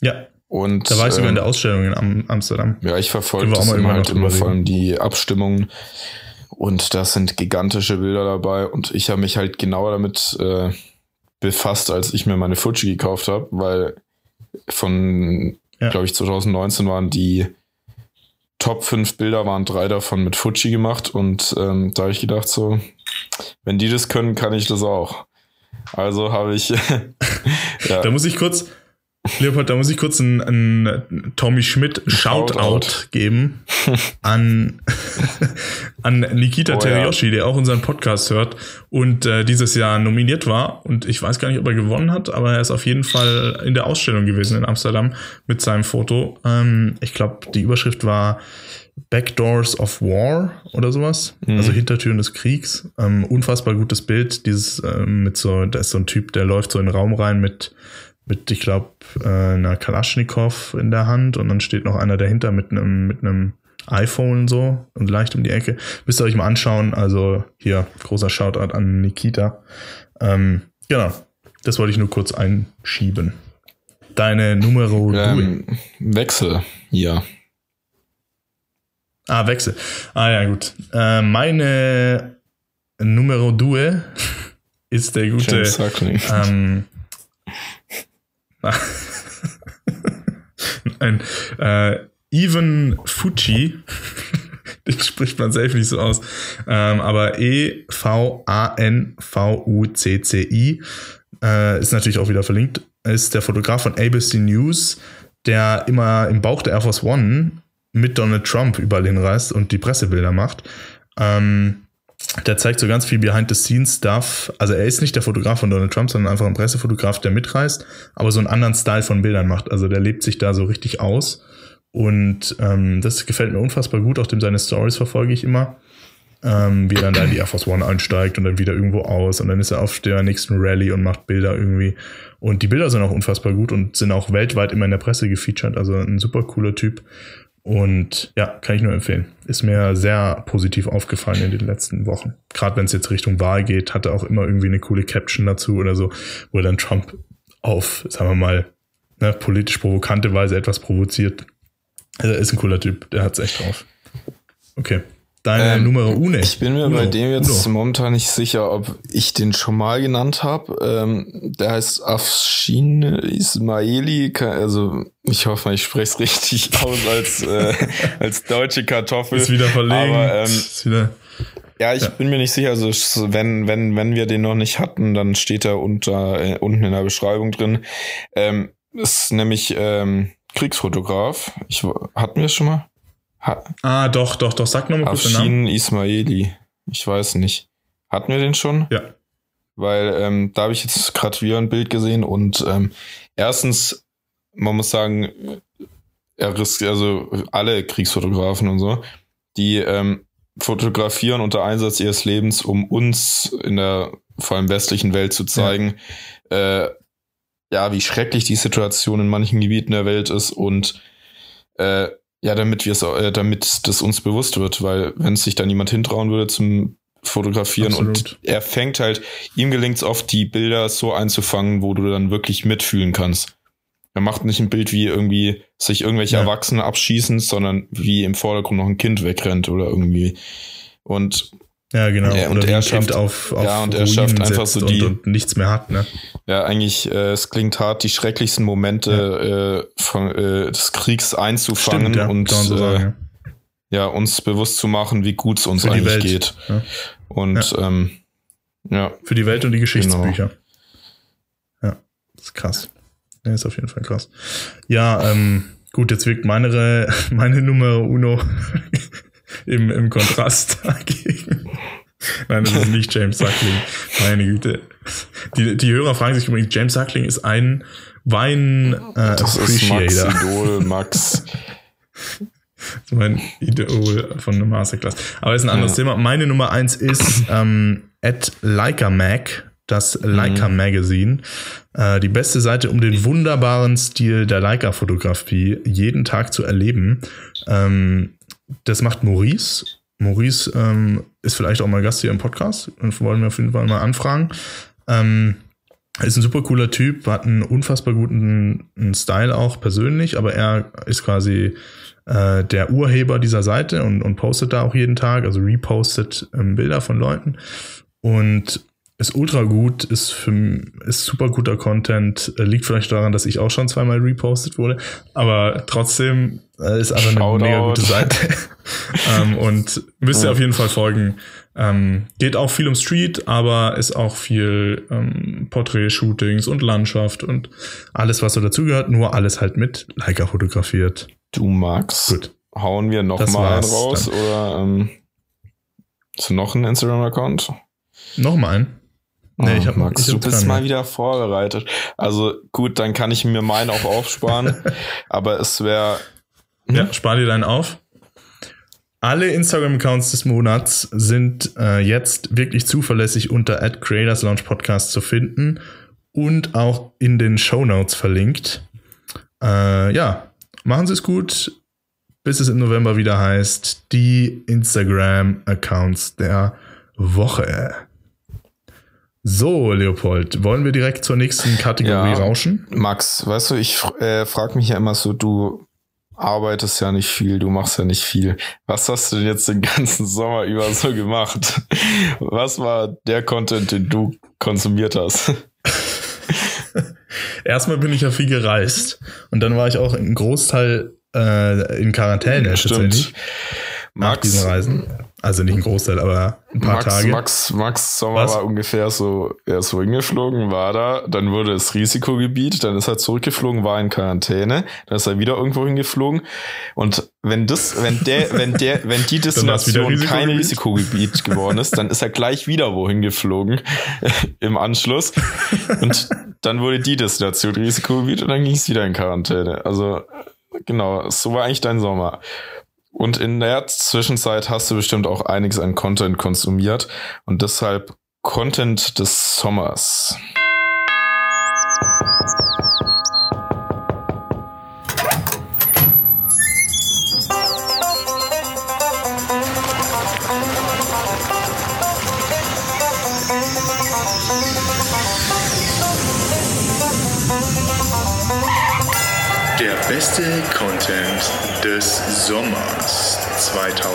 Ja, und da war ich sogar in ähm, der Ausstellung in Am Amsterdam. ja, ich verfolge das immer halt immer vor allem die Abstimmungen und da sind gigantische Bilder dabei und ich habe mich halt genauer damit äh, befasst, als ich mir meine Fuji gekauft habe, weil von, Ja. glaube ich, 2019 waren die Top 5 Bilder, waren drei davon mit Fuji gemacht und ähm, da habe ich gedacht so, wenn die das können, kann ich das auch. Also habe ich ja, Da muss ich kurz, Leopold, da muss ich kurz einen, einen Tommy Schmidt Shoutout Shoutout. geben an, an Nikita Oh, Teriyoshi, der auch unseren Podcast hört und äh, dieses Jahr nominiert war. Und ich weiß gar nicht, ob er gewonnen hat, aber er ist auf jeden Fall in der Ausstellung gewesen in Amsterdam mit seinem Foto. Ähm, ich glaube, die Überschrift war Backdoors of War oder sowas. Mhm. Also Hintertüren des Kriegs. Ähm, unfassbar gutes Bild. Dieses ähm, mit so, da ist so ein Typ, der läuft so in den Raum rein mit mit, ich glaube, äh, einer Kalaschnikow in der Hand und dann steht noch einer dahinter mit einem mit einem iPhone so und leicht um die Ecke. Müsst ihr euch mal anschauen. Also hier großer Shoutout an Nikita. Ähm, genau, das wollte ich nur kurz einschieben. Deine Numero ähm, Wechsel, ja. Ah, Wechsel. Ah ja, gut. Äh, meine Numero Due ist der gute ähm, ein äh, Even Fucci. Den spricht man selbst nicht so aus. Ähm, aber E-V-A-N-V-U-C-C-I äh, ist natürlich auch wieder verlinkt. Ist der Fotograf von ABC News, der immer im Bauch der Air Force One mit Donald Trump überall hinreist und die Pressebilder macht. Ähm, der zeigt so ganz viel Behind-the-Scenes-Stuff. Also er ist nicht der Fotograf von Donald Trump, sondern einfach ein Pressefotograf, der mitreist, aber so einen anderen Style von Bildern macht. Also der lebt sich da so richtig aus. Und ähm, das gefällt mir unfassbar gut. Auch dem seine Stories verfolge ich immer. Ähm, wie er dann da in die Air Force One einsteigt und dann wieder irgendwo aus. Und dann ist er auf der nächsten Rallye und macht Bilder irgendwie. Und die Bilder sind auch unfassbar gut und sind auch weltweit immer in der Presse gefeatured. Also ein super cooler Typ. Und ja, kann ich nur empfehlen. Ist mir sehr positiv aufgefallen in den letzten Wochen. Gerade wenn es jetzt Richtung Wahl geht, hat er auch immer irgendwie eine coole Caption dazu oder so, wo er dann Trump auf, sagen wir mal, ne, politisch provokante Weise etwas provoziert. Also er ist ein cooler Typ, der hat's echt drauf. Okay deine ähm, Nummer Une. Ich bin mir Uno. bei dem jetzt Uno. momentan nicht sicher, ob ich den schon mal genannt habe. Ähm, der heißt Afshin Ismaili. Also ich hoffe, ich spreche es richtig aus als, äh, als deutsche Kartoffel. Ist wieder verlegen. Aber, ähm, ist wieder ja, ich ja. bin mir nicht sicher. Also wenn wenn wenn wir den noch nicht hatten, dann steht er unter äh, unten in der Beschreibung drin. Ähm, ist nämlich ähm, Kriegsfotograf. Ich hatten wir es schon mal? Ha ah, doch, doch, doch. Sag nochmal kurz den Namen. Ismaili. Ich weiß nicht. Hatten wir den schon? Ja. Weil ähm, da habe ich jetzt gerade wieder ein Bild gesehen und ähm, erstens, man muss sagen, er riskiert, also alle Kriegsfotografen und so, die ähm, fotografieren unter Einsatz ihres Lebens, um uns in der vor allem westlichen Welt zu zeigen, ja, äh, ja wie schrecklich die Situation in manchen Gebieten der Welt ist und äh, ja, damit wir es, äh, damit das uns bewusst wird, weil wenn sich da niemand hintrauen würde zum Fotografieren Absolut. und er fängt halt, ihm gelingt es oft, die Bilder so einzufangen, wo du dann wirklich mitfühlen kannst. Er macht nicht ein Bild, wie irgendwie sich irgendwelche ja. Erwachsene abschießen, sondern wie im Vordergrund noch ein Kind wegrennt oder irgendwie. Und ja, genau. Ja, und er schafft auf, auf ja, und er schafft einfach so die und, und, nichts mehr hat, ne? Ja, eigentlich, äh, es klingt hart, die schrecklichsten Momente ja. äh, von, äh, des Kriegs einzufangen Stimmt, ja, und so sagen, äh, ja. uns bewusst zu machen, wie gut es uns Für eigentlich geht. Und ähm, ja. Für die Welt und die Geschichtsbücher. Genau. Ja, das ist krass. Ja, ist auf jeden Fall krass. Ja, ähm, gut, jetzt wirkt meine, meine Nummer Uno im, im Kontrast dagegen. Nein, das ist nicht James Suckling. Meine Güte. Die, die Hörer fragen sich übrigens, James Suckling ist ein Wein äh, das. Ist Max Idol, Max. mein Idol von der Masterclass. Aber ist ein anderes ja. Thema. Meine Nummer eins ist ähm, at Leica Mag, das Leica mhm. Magazine. Äh, die beste Seite, um den wunderbaren Stil der Leica-Fotografie jeden Tag zu erleben. Ähm, das macht Maurice. Maurice ähm, ist vielleicht auch mal Gast hier im Podcast und wollen wir auf jeden Fall mal anfragen. Ähm, ist ein super cooler Typ, hat einen unfassbar guten einen Style auch persönlich, aber er ist quasi äh, der Urheber dieser Seite und, und postet da auch jeden Tag, also repostet ähm, Bilder von Leuten. Und ist ultra gut, ist, für, ist super guter Content, äh, liegt vielleicht daran, dass ich auch schon zweimal repostet wurde, aber trotzdem äh, ist aber eine Shoutout. mega gute Seite. ähm, und müsst ihr auf jeden Fall folgen. Ähm, geht auch viel um Street, aber ist auch viel ähm, Porträt-Shootings und Landschaft und alles, was so dazugehört, nur alles halt mit Leica fotografiert. Du magst. Gut. Hauen wir noch das mal raus dann. oder ähm, hast du noch einen Instagram-Account? Noch mal einen? Nee, oh, ich hab, Max, ich du bist mal wieder vorbereitet. Also gut, dann kann ich mir meinen auch aufsparen. aber es wäre. Hm? Ja, spar dir deinen auf. Alle Instagram-Accounts des Monats sind äh, jetzt wirklich zuverlässig unter Creators Launch Podcast zu finden. und auch in den Show Notes verlinkt. Äh, ja, machen Sie es gut, bis es im November wieder heißt, die Instagram-Accounts der Woche. So, Leopold, wollen wir direkt zur nächsten Kategorie Ja. rauschen? Max, weißt du, ich äh, frage mich ja immer so, du arbeitest ja nicht viel, du machst ja nicht viel. Was hast du denn jetzt den ganzen Sommer über so gemacht? Was war der Content, den du konsumiert hast? Erstmal bin ich ja viel gereist und dann war ich auch einen Großteil äh, in Quarantäne tatsächlich nach Max, diesen Reisen. Also nicht ein Großteil, aber ein paar Max, Tage. Max, Max Sommer Was? war ungefähr so, er ist so hingeflogen, war da, dann wurde es Risikogebiet, dann ist er zurückgeflogen, war in Quarantäne, dann ist er wieder irgendwo hingeflogen. Und wenn das, wenn der, wenn der, wenn die Destination kein. Risikogebiet geworden ist, dann ist er gleich wieder wohin geflogen im Anschluss. Und dann wurde die Destination Risikogebiet und dann ging es wieder in Quarantäne. Also genau, so war eigentlich dein Sommer. Und in der Zwischenzeit hast du bestimmt auch einiges an Content konsumiert und deshalb Content des Sommers. Der beste Content des Sommers 2020.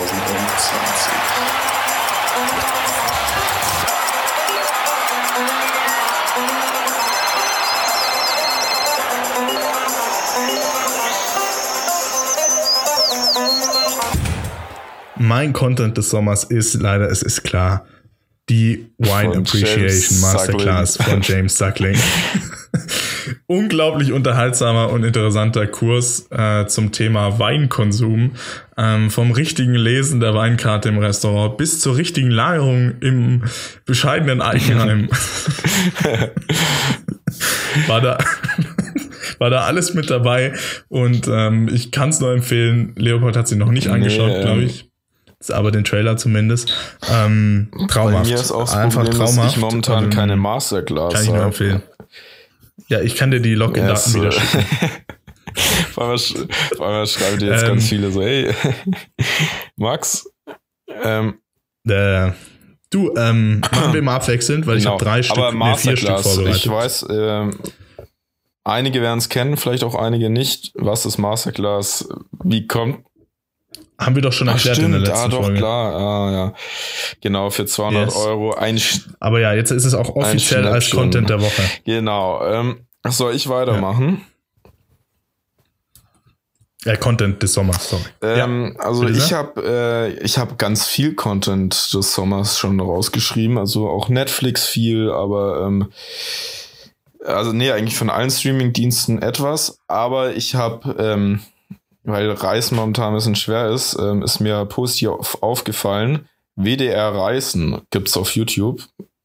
Mein Content des Sommers ist leider, es ist klar, die Wine Von Appreciation James Masterclass Suckling. von James Suckling. Unglaublich unterhaltsamer und interessanter Kurs äh, zum Thema Weinkonsum. Ähm, vom richtigen Lesen der Weinkarte im Restaurant bis zur richtigen Lagerung im bescheidenen Eigenheim. war da war da alles mit dabei und ähm, ich kann es nur empfehlen. Leopold hat sie noch nicht angeschaut, ähm, glaube ich. Ist aber den Trailer zumindest. Ähm, traumhaft. Bei mir ist auch das Einfach Problem, dass traumhaft. ich momentan Ähm, keine Masterclass Kann ich nur empfehlen. Ja, ich kann dir die Login-Daten Yes, wieder schicken. Vor allem, sch- vor allem schreiben die jetzt Ähm. ganz viele so, hey, Max, ähm, Äh, du, ähm, machen wir mal abwechselnd, weil ich genau. habe drei Stück, Aber nee, vier Stück Masterclass, vorbereitet. ich weiß, ähm, einige werden es kennen, vielleicht auch einige nicht. Was ist Masterclass? Wie kommt Haben wir doch schon Ach, erklärt in der stimmt, letzten ah, doch, Folge. klar, ah, ja. Genau, für 200 Yes. Euro ein, Aber ja, jetzt ist es auch offiziell als. Content der Woche. genau, ähm, soll ich weitermachen? Äh, Content des Sommers, sorry. Ähm, also bitte ich sehr. habe äh, ich habe ganz viel Content des Sommers schon rausgeschrieben, also auch Netflix viel, aber ähm, also nee, eigentlich von allen Streaming-Diensten etwas, aber ich habe, ähm, weil Reisen momentan ein bisschen schwer ist, ähm, ist mir positiv auf, aufgefallen, WDR Reisen gibt's auf YouTube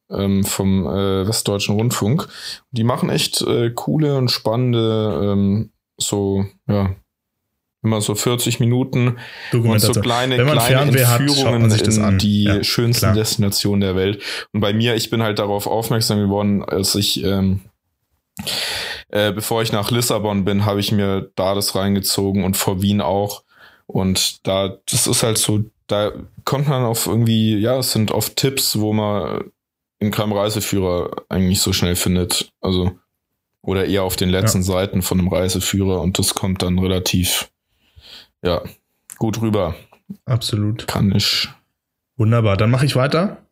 ähm, vom äh, Westdeutschen Rundfunk. Die machen echt äh, coole und spannende ähm, so, ja, immer so 40 Minuten und so kleine, kleine Fernweh hat, Entführungen in an. die Ja, schönsten klar. Destinationen der Welt. Und bei mir, ich bin halt darauf aufmerksam geworden, als ich, ähm, äh, bevor ich nach Lissabon bin, habe ich mir da das reingezogen und vor Wien auch. Und da, das ist halt so, da kommt man auf irgendwie, ja, es sind oft Tipps, wo man in keinem Reiseführer eigentlich so schnell findet. Also, oder eher auf den letzten Seiten von einem Reiseführer und das kommt dann relativ, ja, gut rüber. Absolut. Kann ich. Wunderbar, dann mache ich weiter.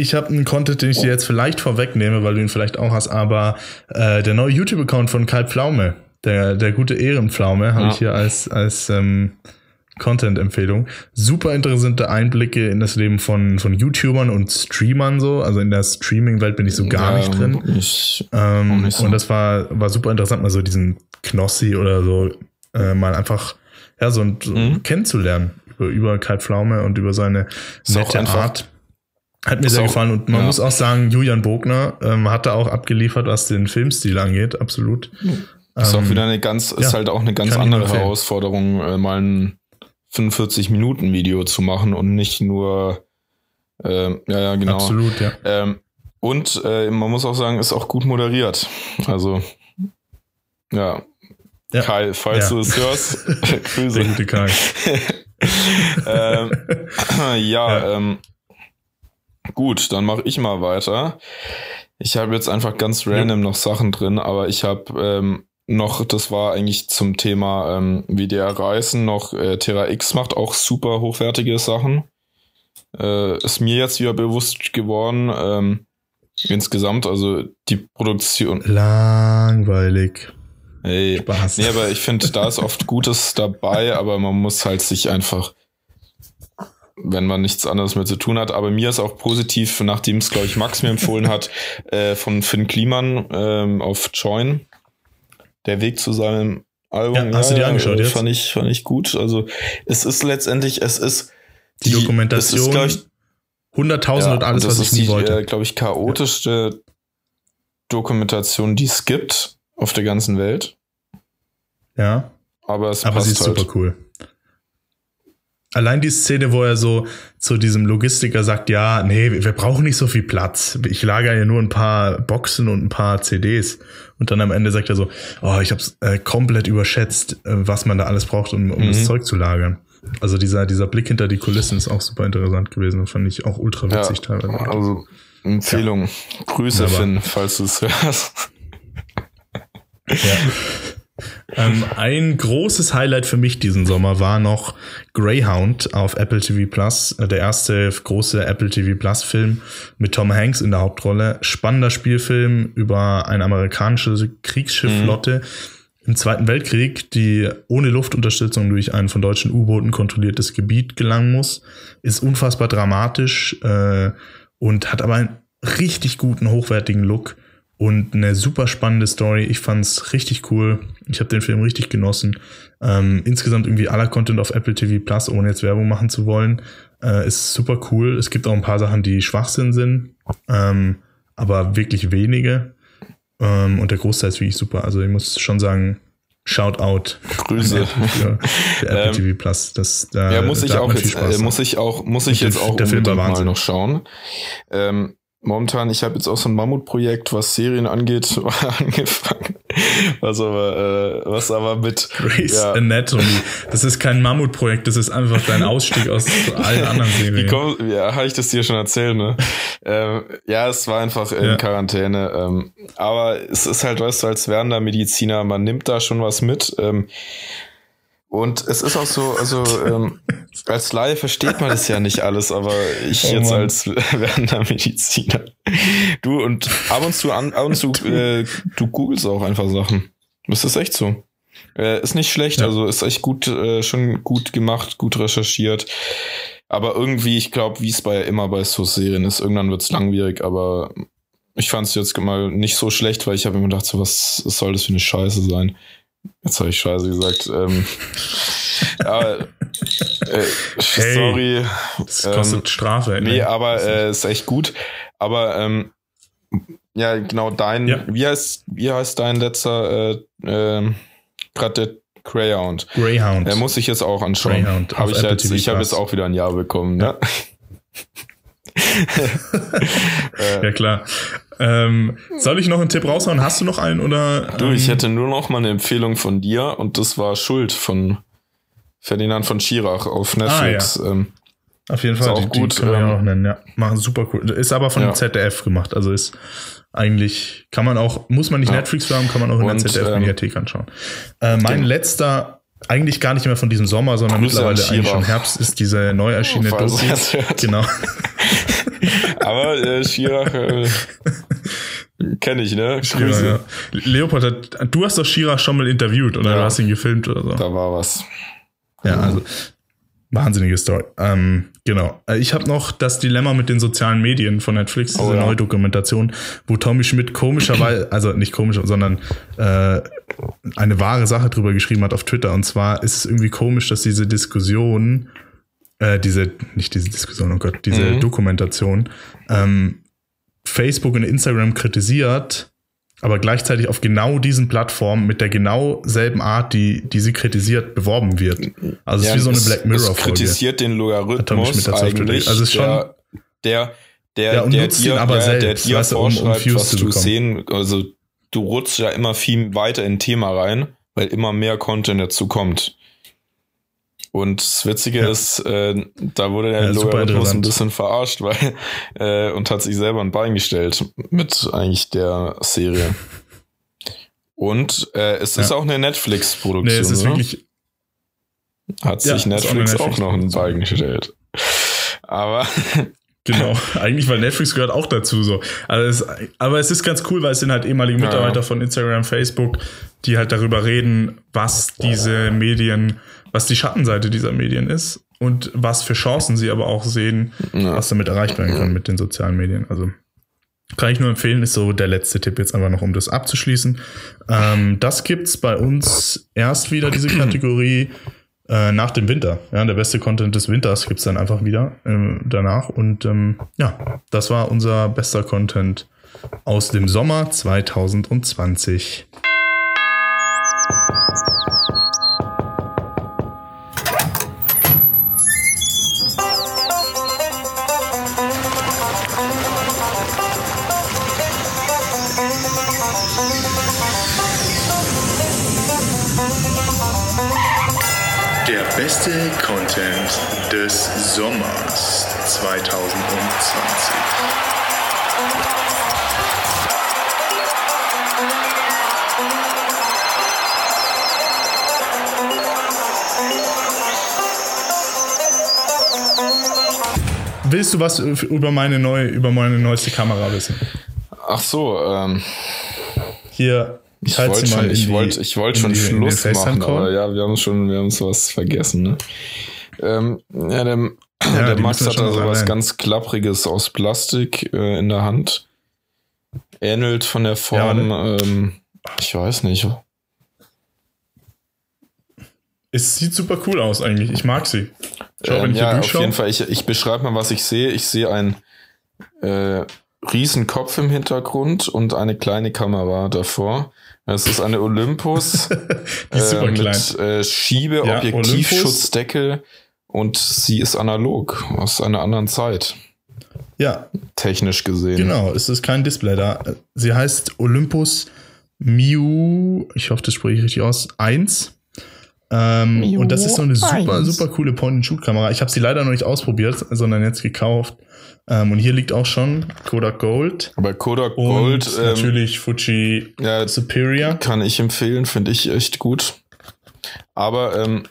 Ich habe einen Content, den ich dir jetzt vielleicht vorwegnehme, weil du ihn vielleicht auch hast, aber äh, der neue YouTube-Account von Kai Pflaume, der, der gute Ehrenpflaume, habe Ja. ich hier als, als ähm, Content-Empfehlung. Super interessante Einblicke in das Leben von, von YouTubern und Streamern so. Also in der Streaming-Welt bin ich so gar Ja, nicht drin. Ich, Ähm, nicht so. Und das war, war super interessant, mal so diesen Knossi oder so äh, mal einfach ja, so, so Mhm. kennenzulernen über, über Kai Pflaume und über seine nette Art. Hat mir ist sehr auch- gefallen und man ja. muss auch sagen, Julian Bogner ähm, hat da auch abgeliefert, was den Filmstil angeht, absolut. ist auch Ähm, wieder eine ganz, ist ja, halt auch eine ganz andere. Herausforderung, äh, mal ein 45-Minuten-Video zu machen und nicht nur, ähm, ja, ja, genau. Absolut, ja. Ähm, Und äh, man muss auch sagen, ist auch gut moderiert. Also, ja. Ja. Kai, falls Ja. du es hörst, Grüße. Der gute Kai. ähm, ja, Ja. Ähm, gut, dann mache ich mal weiter. Ich habe jetzt einfach ganz random noch Sachen drin, aber ich habe ähm, noch, das war eigentlich zum Thema ähm, WDR Reisen, noch äh, Terra X macht auch super hochwertige Sachen. Äh, ist mir jetzt wieder bewusst geworden. Ähm, insgesamt, also die Produktion. Langweilig. Hey, Spaß. Nee, aber ich finde, da ist oft Gutes dabei, aber man muss halt sich einfach, wenn man nichts anderes mehr zu tun hat. Aber mir ist auch positiv, nachdem es, glaube ich, Max mir empfohlen hat, äh, von Finn Kliman ähm, auf Join, der Weg zu seinem Album. Ja, hast du dir angeschaut äh, jetzt? Fand ich, fand ich gut. Also es ist letztendlich, es ist Die Dokumentation, es ist, ich, 100.000 ja, und alles, was ich ist nie die, wollte. Äh, glaube ich, chaotischste Dokumentation, die es gibt auf der ganzen Welt. ja. Aber es Aber passt sie ist halt. super cool. Allein die Szene, wo er so zu diesem Logistiker sagt, ja, nee, wir brauchen nicht so viel Platz. Ich lagere ja nur ein paar Boxen und ein paar CDs. Und dann am Ende sagt er so, oh, ich habe es äh, komplett überschätzt, äh, was man da alles braucht, um, um Mhm. das Zeug zu lagern. Also dieser, dieser Blick hinter die Kulissen ist auch super interessant gewesen und fand ich auch ultra witzig ja, teilweise. Also Empfehlung. Grüße, Wunderbar. Finn, falls du es hörst. Ja. Ähm, ein großes Highlight für mich diesen Sommer war noch Greyhound auf Apple TV Plus, äh, der erste große Apple TV Plus Film mit Tom Hanks in der Hauptrolle. Spannender Spielfilm über eine amerikanische Kriegsschifflotte im Zweiten Weltkrieg, die ohne Luftunterstützung durch ein von deutschen U-Booten kontrolliertes Gebiet gelangen muss. Ist unfassbar dramatisch äh, und hat aber einen richtig guten, hochwertigen Look und eine super spannende Story. Ich fand's richtig cool. Ich habe den Film richtig genossen. Ähm, insgesamt irgendwie aller Content auf Apple TV Plus, ohne jetzt Werbung machen zu wollen, äh, ist super cool. Es gibt auch ein paar Sachen, die Schwachsinn sind, ähm, aber wirklich wenige. Ähm, und der Großteil ist wirklich super. Also ich muss schon sagen, Shout out Grüße. für, für Apple Ähm, TV Plus. Das, da, Ja, muss ich auch jetzt, äh, muss ich auch, muss ich jetzt auch der unbedingt mal noch schauen. Ähm, momentan, ich habe jetzt auch so ein Mammutprojekt, was Serien angeht, angefangen. Was aber, äh, was aber mit Grey's ja, Anatomy. Das ist kein Mammutprojekt, das ist einfach dein Ausstieg aus allen anderen Wie Serien. komm, ja, habe ich das dir schon erzählt, ne? ähm, ja, es war einfach in Ja. Quarantäne. Ähm, aber es ist halt, weißt du, als werdender Mediziner, man nimmt da schon was mit. Ähm, und es ist auch so, also ähm, als Laie versteht man das ja nicht alles, aber ich Oh jetzt als werdender Mediziner. Du und ab und zu, an, ab und zu, äh, du googelst auch einfach Sachen. Das ist echt so. Äh, ist nicht schlecht, Ja. also ist echt gut, äh, schon gut gemacht, gut recherchiert. Aber irgendwie, ich glaube, wie es bei immer bei so Serien ist, irgendwann wird's langwierig, aber ich fand es jetzt mal nicht so schlecht, weil ich habe mir gedacht, so, was soll das für eine Scheiße sein? Jetzt habe ich Scheiße gesagt. Ähm, aber, äh, Hey, sorry. Das kostet ähm, Strafe. ey. Nee, aber äh, ist echt gut. Aber ähm, ja, genau dein, Ja. wie heißt, wie heißt dein letzter, äh, ähm, gerade der Greyhound? Greyhound. Der muss ich jetzt auch anschauen. Greyhound auf ich jetzt, TV ich habe jetzt auch wieder ein Jahr bekommen, ne? äh, ja, klar. Ähm, soll ich noch einen Tipp raushauen? Hast du noch einen oder? du, ich ähm, hätte nur noch mal eine Empfehlung von dir und das war Schuld von Ferdinand von Schirach auf Netflix. ähm, Auf jeden Fall. Ist auch die, gut, Die können wir ähm, ja auch nennen, ja. Machen super cool. Ist aber von Ja. ZDF gemacht. Also ist eigentlich, kann man auch, muss man nicht Ja. Netflix haben, kann man auch in der ZDF-Mediathek anschauen. Äh, mein Genau. letzter, eigentlich gar nicht mehr von diesem Sommer, sondern Grüße mittlerweile eigentlich schon. Herbst, ist diese neu erschienene Falls Doku. Genau. Aber äh, Schirach äh, kenne ich, ne? Grüße. ja. Leopold, hat, du hast doch Shira schon mal interviewt oder Ja. du hast ihn gefilmt oder so. Da war was. Ja, also wahnsinnige Story. Ähm, genau. Äh, Ich habe noch das Dilemma mit den sozialen Medien von Netflix, diese Oh ja. neue Dokumentation, wo Tommy Schmidt komischerweise, also nicht komisch, sondern äh, eine wahre Sache drüber geschrieben hat auf Twitter. Und zwar ist es irgendwie komisch, dass diese Diskussion, äh, diese, nicht diese Diskussion, oh Gott, diese Mhm. Dokumentation, ähm, Facebook und Instagram kritisiert, aber gleichzeitig auf genau diesen Plattformen mit der genau selben Art, die, die sie kritisiert, beworben wird. Also es ist wie so eine Black Es Mirror-Folge. kritisiert den Logarithmus eigentlich, also es ist schon- der, der der, Ja, der nutzt dir, ihn aber ja, der selbst, dir weißt um- um was zu du sehen, also du rutschst ja immer viel weiter in ein Thema rein, weil immer mehr Content dazu kommt. Und das Witzige Ja. ist, äh, da wurde der Ja, Logarithmus ein bisschen verarscht, weil äh, und hat sich selber ein Bein gestellt mit eigentlich der Serie. Und äh, es ist Ja. auch eine Netflix-Produktion. Nee, es ist oder? wirklich, Hat Ja, sich ist auch Netflix auch, noch ein. Bein gestellt. Aber genau, eigentlich, weil Netflix gehört auch dazu so. Also es, aber es ist ganz cool, weil es sind halt ehemalige Ja. Mitarbeiter von Instagram, Facebook, die halt darüber reden, was diese Medien, was die Schattenseite dieser Medien ist und was für Chancen sie aber auch sehen, Ja. was damit erreicht werden kann mit den sozialen Medien. Also kann ich nur empfehlen, ist so der letzte Tipp jetzt einfach noch, um das abzuschließen. Ähm, das gibt's bei uns erst wieder, diese Kategorie, äh, nach dem Winter. Ja, der beste Content des Winters gibt's dann einfach wieder äh, danach. Und ähm, ja, das war unser bester Content aus dem Sommer 2020. Willst du was über meine neue, über meine neueste Kamera wissen? ach so, ähm, Hier, ich wollte schon, ich wollte, ich wollte schon die- Schluss machen, aber ja, wir haben schon, wir haben sowas vergessen, ne? Ähm, ja, der, Ja, der Max hat da sowas ganz klappriges aus Plastik äh, in der Hand. Ähnelt von der Form, ähm, ich weiß nicht. Es sieht super cool aus eigentlich. Ich mag sie. Schau, Ähm, ja, auf jeden Fall. Ich, ich beschreibe mal, was ich sehe. Ich sehe einen äh, riesen Kopf im Hintergrund und eine kleine Kamera davor. Das ist eine Olympus Die ist super äh, klein. mit äh, Schiebe, Ja, Objektivschutzdeckel und sie ist analog aus einer anderen Zeit, Ja, technisch gesehen. genau. Es ist kein Display da. Sie heißt Olympus Miu, ich hoffe, das spreche ich richtig aus, 1. Ähm, und das ist so eine super, 1. super coole Point-and-Shoot-Kamera. Ich habe sie leider noch nicht ausprobiert, sondern jetzt gekauft. Ähm, und hier liegt auch schon Kodak Gold Aber Kodak und Gold ähm, natürlich Fuji ja, Superior. kann ich empfehlen, finde ich echt gut. Aber ähm,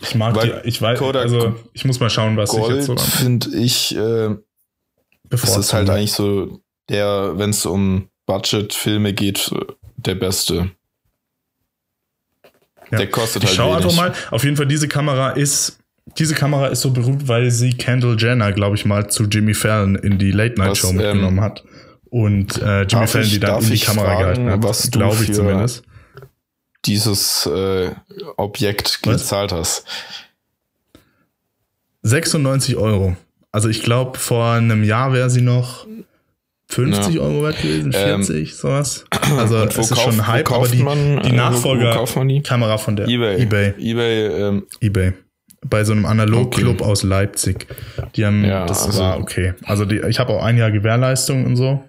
Ich mag die, ich weiß, Kodak also ich muss mal schauen, was ich Gold jetzt so finde ich äh, Das ist halt eigentlich so der, wenn es um Budget-Filme geht, der beste. Ja. Der kostet Ich halt schau wenig. einfach mal. Auf jeden Fall, diese Kamera ist, diese Kamera ist so berühmt, weil sie Kendall Jenner, glaube ich mal, zu Jimmy Fallon in die Late Night Was, Show ähm, mitgenommen hat. Und äh, Jimmy Fallon ich- die dann in die ich Kamera fragen, gehalten hat. was glaube ich zumindest. Dieses äh, Objekt Was? gezahlt hast. 96 Euro. Also ich glaube, vor einem Jahr wäre sie noch 50 Ja. Euro wert gewesen, Ähm, 40, sowas. Also es ist kauf- schon ein Hype, aber kauft die, man, die äh, wo- wo Nachfolger kauft man die? Kamera von der Ebay. eBay. Ebay, ähm, eBay. Bei so einem Analog-Club aus Leipzig. Die haben, Ja, das also- war okay. Also die, ich habe auch ein Jahr Gewährleistung und so.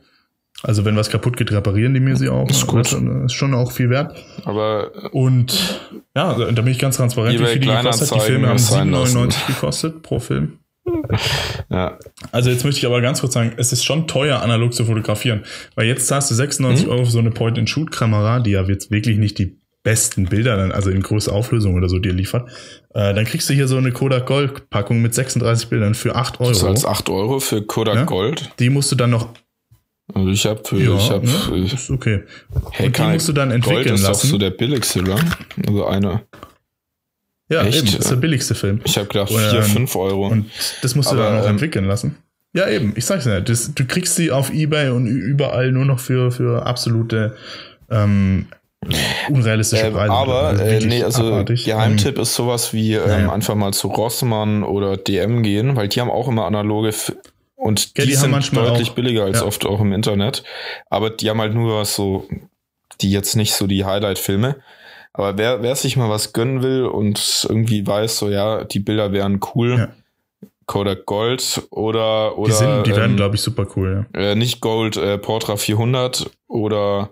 Also wenn was kaputt geht, reparieren die mir sie auch. Ist gut. Das ist schon, auch viel wert. aber Und ja, da bin ich ganz transparent, wie viel die gekostet hat. Die Filme haben sein lassen. 7,99 gekostet pro Film. ja, Also jetzt möchte ich aber ganz kurz sagen, es ist schon teuer, analog zu fotografieren. Weil jetzt zahlst du 96 Mhm. Euro für so eine Point-and-Shoot-Kamera, die ja jetzt wirklich nicht die besten Bilder, dann, also in größter Auflösung oder so dir liefert. Äh, dann kriegst du hier so eine Kodak Gold-Packung mit 36 Bildern für 8 du zahlst Euro. 8 Euro für Kodak Ja? Gold. Die musst du dann noch. Also ich habe Ja, ich hab, ne? ist okay. hey, Und die musst du dann Gold entwickeln ist doch lassen. so der billigste, oder? Also eine. Ja, Echt? eben, ist der billigste Film. Ich habe gedacht, Oder, 4, ähm, 5 Euro. Und das musst du Aber, dann auch ähm, entwickeln lassen. Ja, eben, ich sag's ja. Das, du kriegst sie auf Ebay und überall nur noch für, für absolute ähm, unrealistische Ähm, Preise. aber Also äh, nee, also abartig. Geheimtipp ist sowas wie ähm, naja. einfach mal zu Rossmann oder DM gehen, weil die haben auch immer analoge F und Ja, die, die sind manchmal deutlich auch- billiger als ja. oft auch im Internet. Aber die haben halt nur was so, die jetzt nicht so die Highlight-Filme. Aber wer, wer sich mal was gönnen will und irgendwie weiß, so ja, die Bilder wären cool, Ja. Kodak Gold oder oder Die, sind, die werden, ähm, glaube ich, super cool. äh, nicht Gold, äh, Portra 400 oder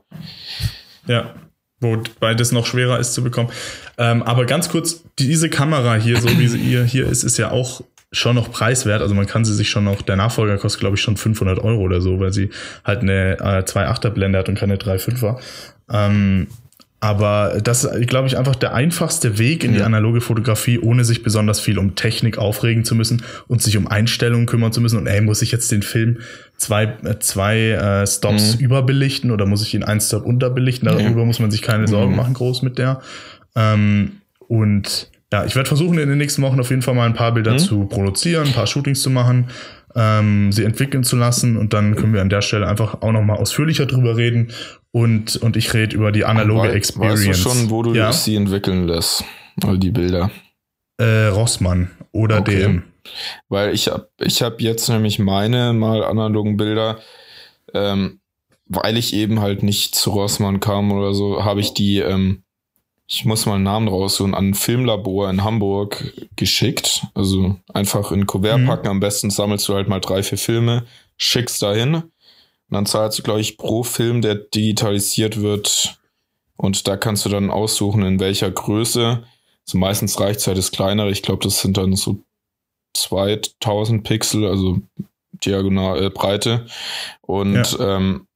Ja. ja. Wobei das noch schwerer ist zu bekommen. Ähm, aber ganz kurz, diese Kamera hier, so wie sie hier, hier ist, ist ja auch schon noch preiswert. Also man kann sie sich schon noch, der Nachfolger kostet, glaube ich, schon 500 Euro oder so, weil sie halt eine äh, 2,8er Blende hat und keine 3,5er. Ähm, aber das ist, glaube ich, einfach der einfachste Weg in die analoge Fotografie, ohne sich besonders viel um Technik aufregen zu müssen und sich um Einstellungen kümmern zu müssen. Und ey, muss ich jetzt den Film zwei, äh, zwei äh, Stops überbelichten oder muss ich ihn einen Stop unterbelichten? Darüber muss man sich keine Sorgen machen, groß mit der. Ähm, und ja, ich werde versuchen, in den nächsten Wochen auf jeden Fall mal ein paar Bilder zu produzieren, ein paar Shootings zu machen, ähm, sie entwickeln zu lassen und dann können wir an der Stelle einfach auch noch mal ausführlicher drüber reden und, und ich rede über die analoge Wei- Experience. Weißt du schon, wo du ja? sie entwickeln lässt? Also die Bilder. Äh, Rossmann oder Okay. DM. Weil ich hab, ich hab jetzt nämlich meine mal analogen Bilder, ähm, weil ich eben halt nicht zu Rossmann kam oder so, habe ich die, ähm, ich muss mal einen Namen raussuchen, an ein Filmlabor in Hamburg geschickt. Also einfach in Kuvert Mhm. packen. Am besten sammelst du halt mal drei, vier Filme, schickst dahin. Und dann zahlst du, glaube ich, pro Film, der digitalisiert wird. Und da kannst du dann aussuchen, in welcher Größe. Also meistens reicht es halt das kleinere. Ich glaube, das sind dann so 2000 Pixel, also diagonal äh, Breite. Und ähm,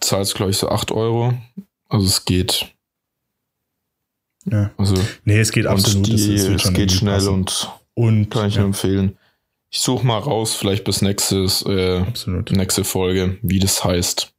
zahlst, glaube ich, so 8 Euro. Also es geht. Ja. Also Nee, es geht absolut. und die, es, es geht schnell passen. und und kann ich ja, nur empfehlen. Ich suche mal raus, vielleicht bis nächstes, äh, absolut. nächste Folge, wie das heißt.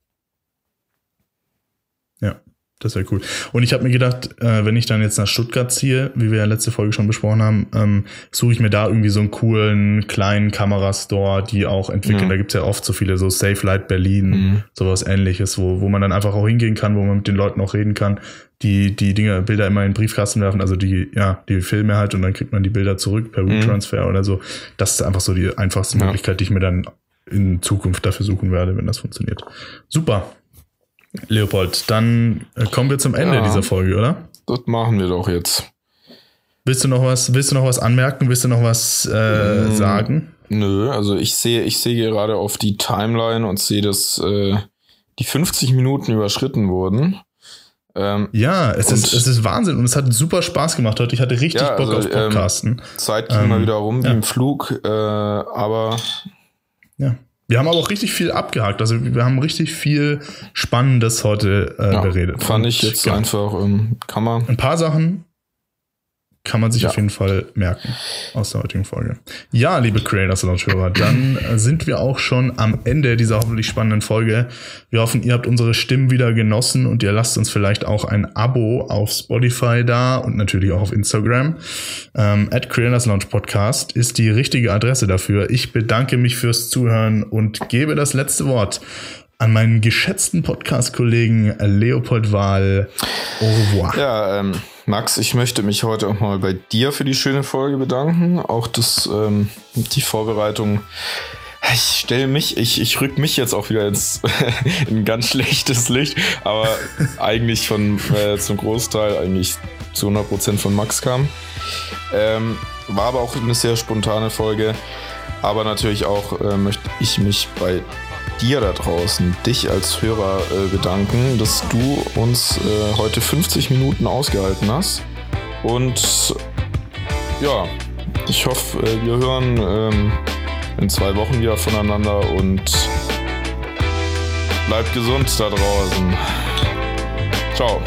Das wäre cool. Und ich habe mir gedacht, äh, wenn ich dann jetzt nach Stuttgart ziehe, wie wir ja letzte Folge schon besprochen haben, ähm, suche ich mir da irgendwie so einen coolen kleinen Kamerastore, die auch entwickeln. Ja. Da gibt's ja oft so viele, so Safe Light Berlin, Mhm. sowas ähnliches, wo, wo man dann einfach auch hingehen kann, wo man mit den Leuten auch reden kann, die die Dinge, Bilder immer in den Briefkasten werfen, also die, ja, die Filme halt und dann kriegt man die Bilder zurück per WeTransfer oder so. Das ist einfach so die einfachste Ja. Möglichkeit, die ich mir dann in Zukunft dafür suchen werde, wenn das funktioniert. Super. Leopold, dann äh, kommen wir zum Ende Ja. dieser Folge, oder? Das machen wir doch jetzt. Willst du noch was, willst du noch was anmerken? Willst du noch was äh, Mm. sagen? Nö, also ich sehe, ich sehe gerade auf die Timeline und sehe, dass äh, die 50 Minuten überschritten wurden. Ähm, Ja, es ist, es ist Wahnsinn und es hat super Spaß gemacht heute. Ich hatte richtig Ja, Bock also, auf ähm, Podcasten. Zeit ging Ähm, mal wieder rum wie ja. im Flug, äh, aber ja. Wir haben aber auch richtig viel abgehakt. Also wir haben richtig viel Spannendes heute äh, ja, beredet. fand ich jetzt ja, einfach, ähm, kann man. Ein paar Sachen kann man sich Ja. auf jeden Fall merken aus der heutigen Folge. Ja, liebe Creators Lounge-Hörer, dann äh, sind wir auch schon am Ende dieser hoffentlich spannenden Folge. Wir hoffen, ihr habt unsere Stimmen wieder genossen und ihr lasst uns vielleicht auch ein Abo auf Spotify da und natürlich auch auf Instagram. Ähm, at Creators Lounge Podcast ist die richtige Adresse dafür. Ich bedanke mich fürs Zuhören und gebe das letzte Wort an meinen geschätzten Podcast-Kollegen Leopold Wahl. Au revoir. Ja, ähm, Max, ich möchte mich heute auch mal bei dir für die schöne Folge bedanken. Auch das, ähm, die Vorbereitung. Ich stelle mich, ich, ich rück mich jetzt auch wieder ins in ein ganz schlechtes Licht, aber eigentlich von äh, zum Großteil eigentlich zu 100% von Max kam. Ähm, war aber auch eine sehr spontane Folge. Aber natürlich auch äh, möchte ich mich bei dir da draußen, dich als Hörer äh, bedanken, dass du uns äh, heute 50 Minuten ausgehalten hast. Und ja, ich hoffe, äh, wir hören ähm, in zwei Wochen wieder voneinander und bleibt gesund da draußen. Ciao.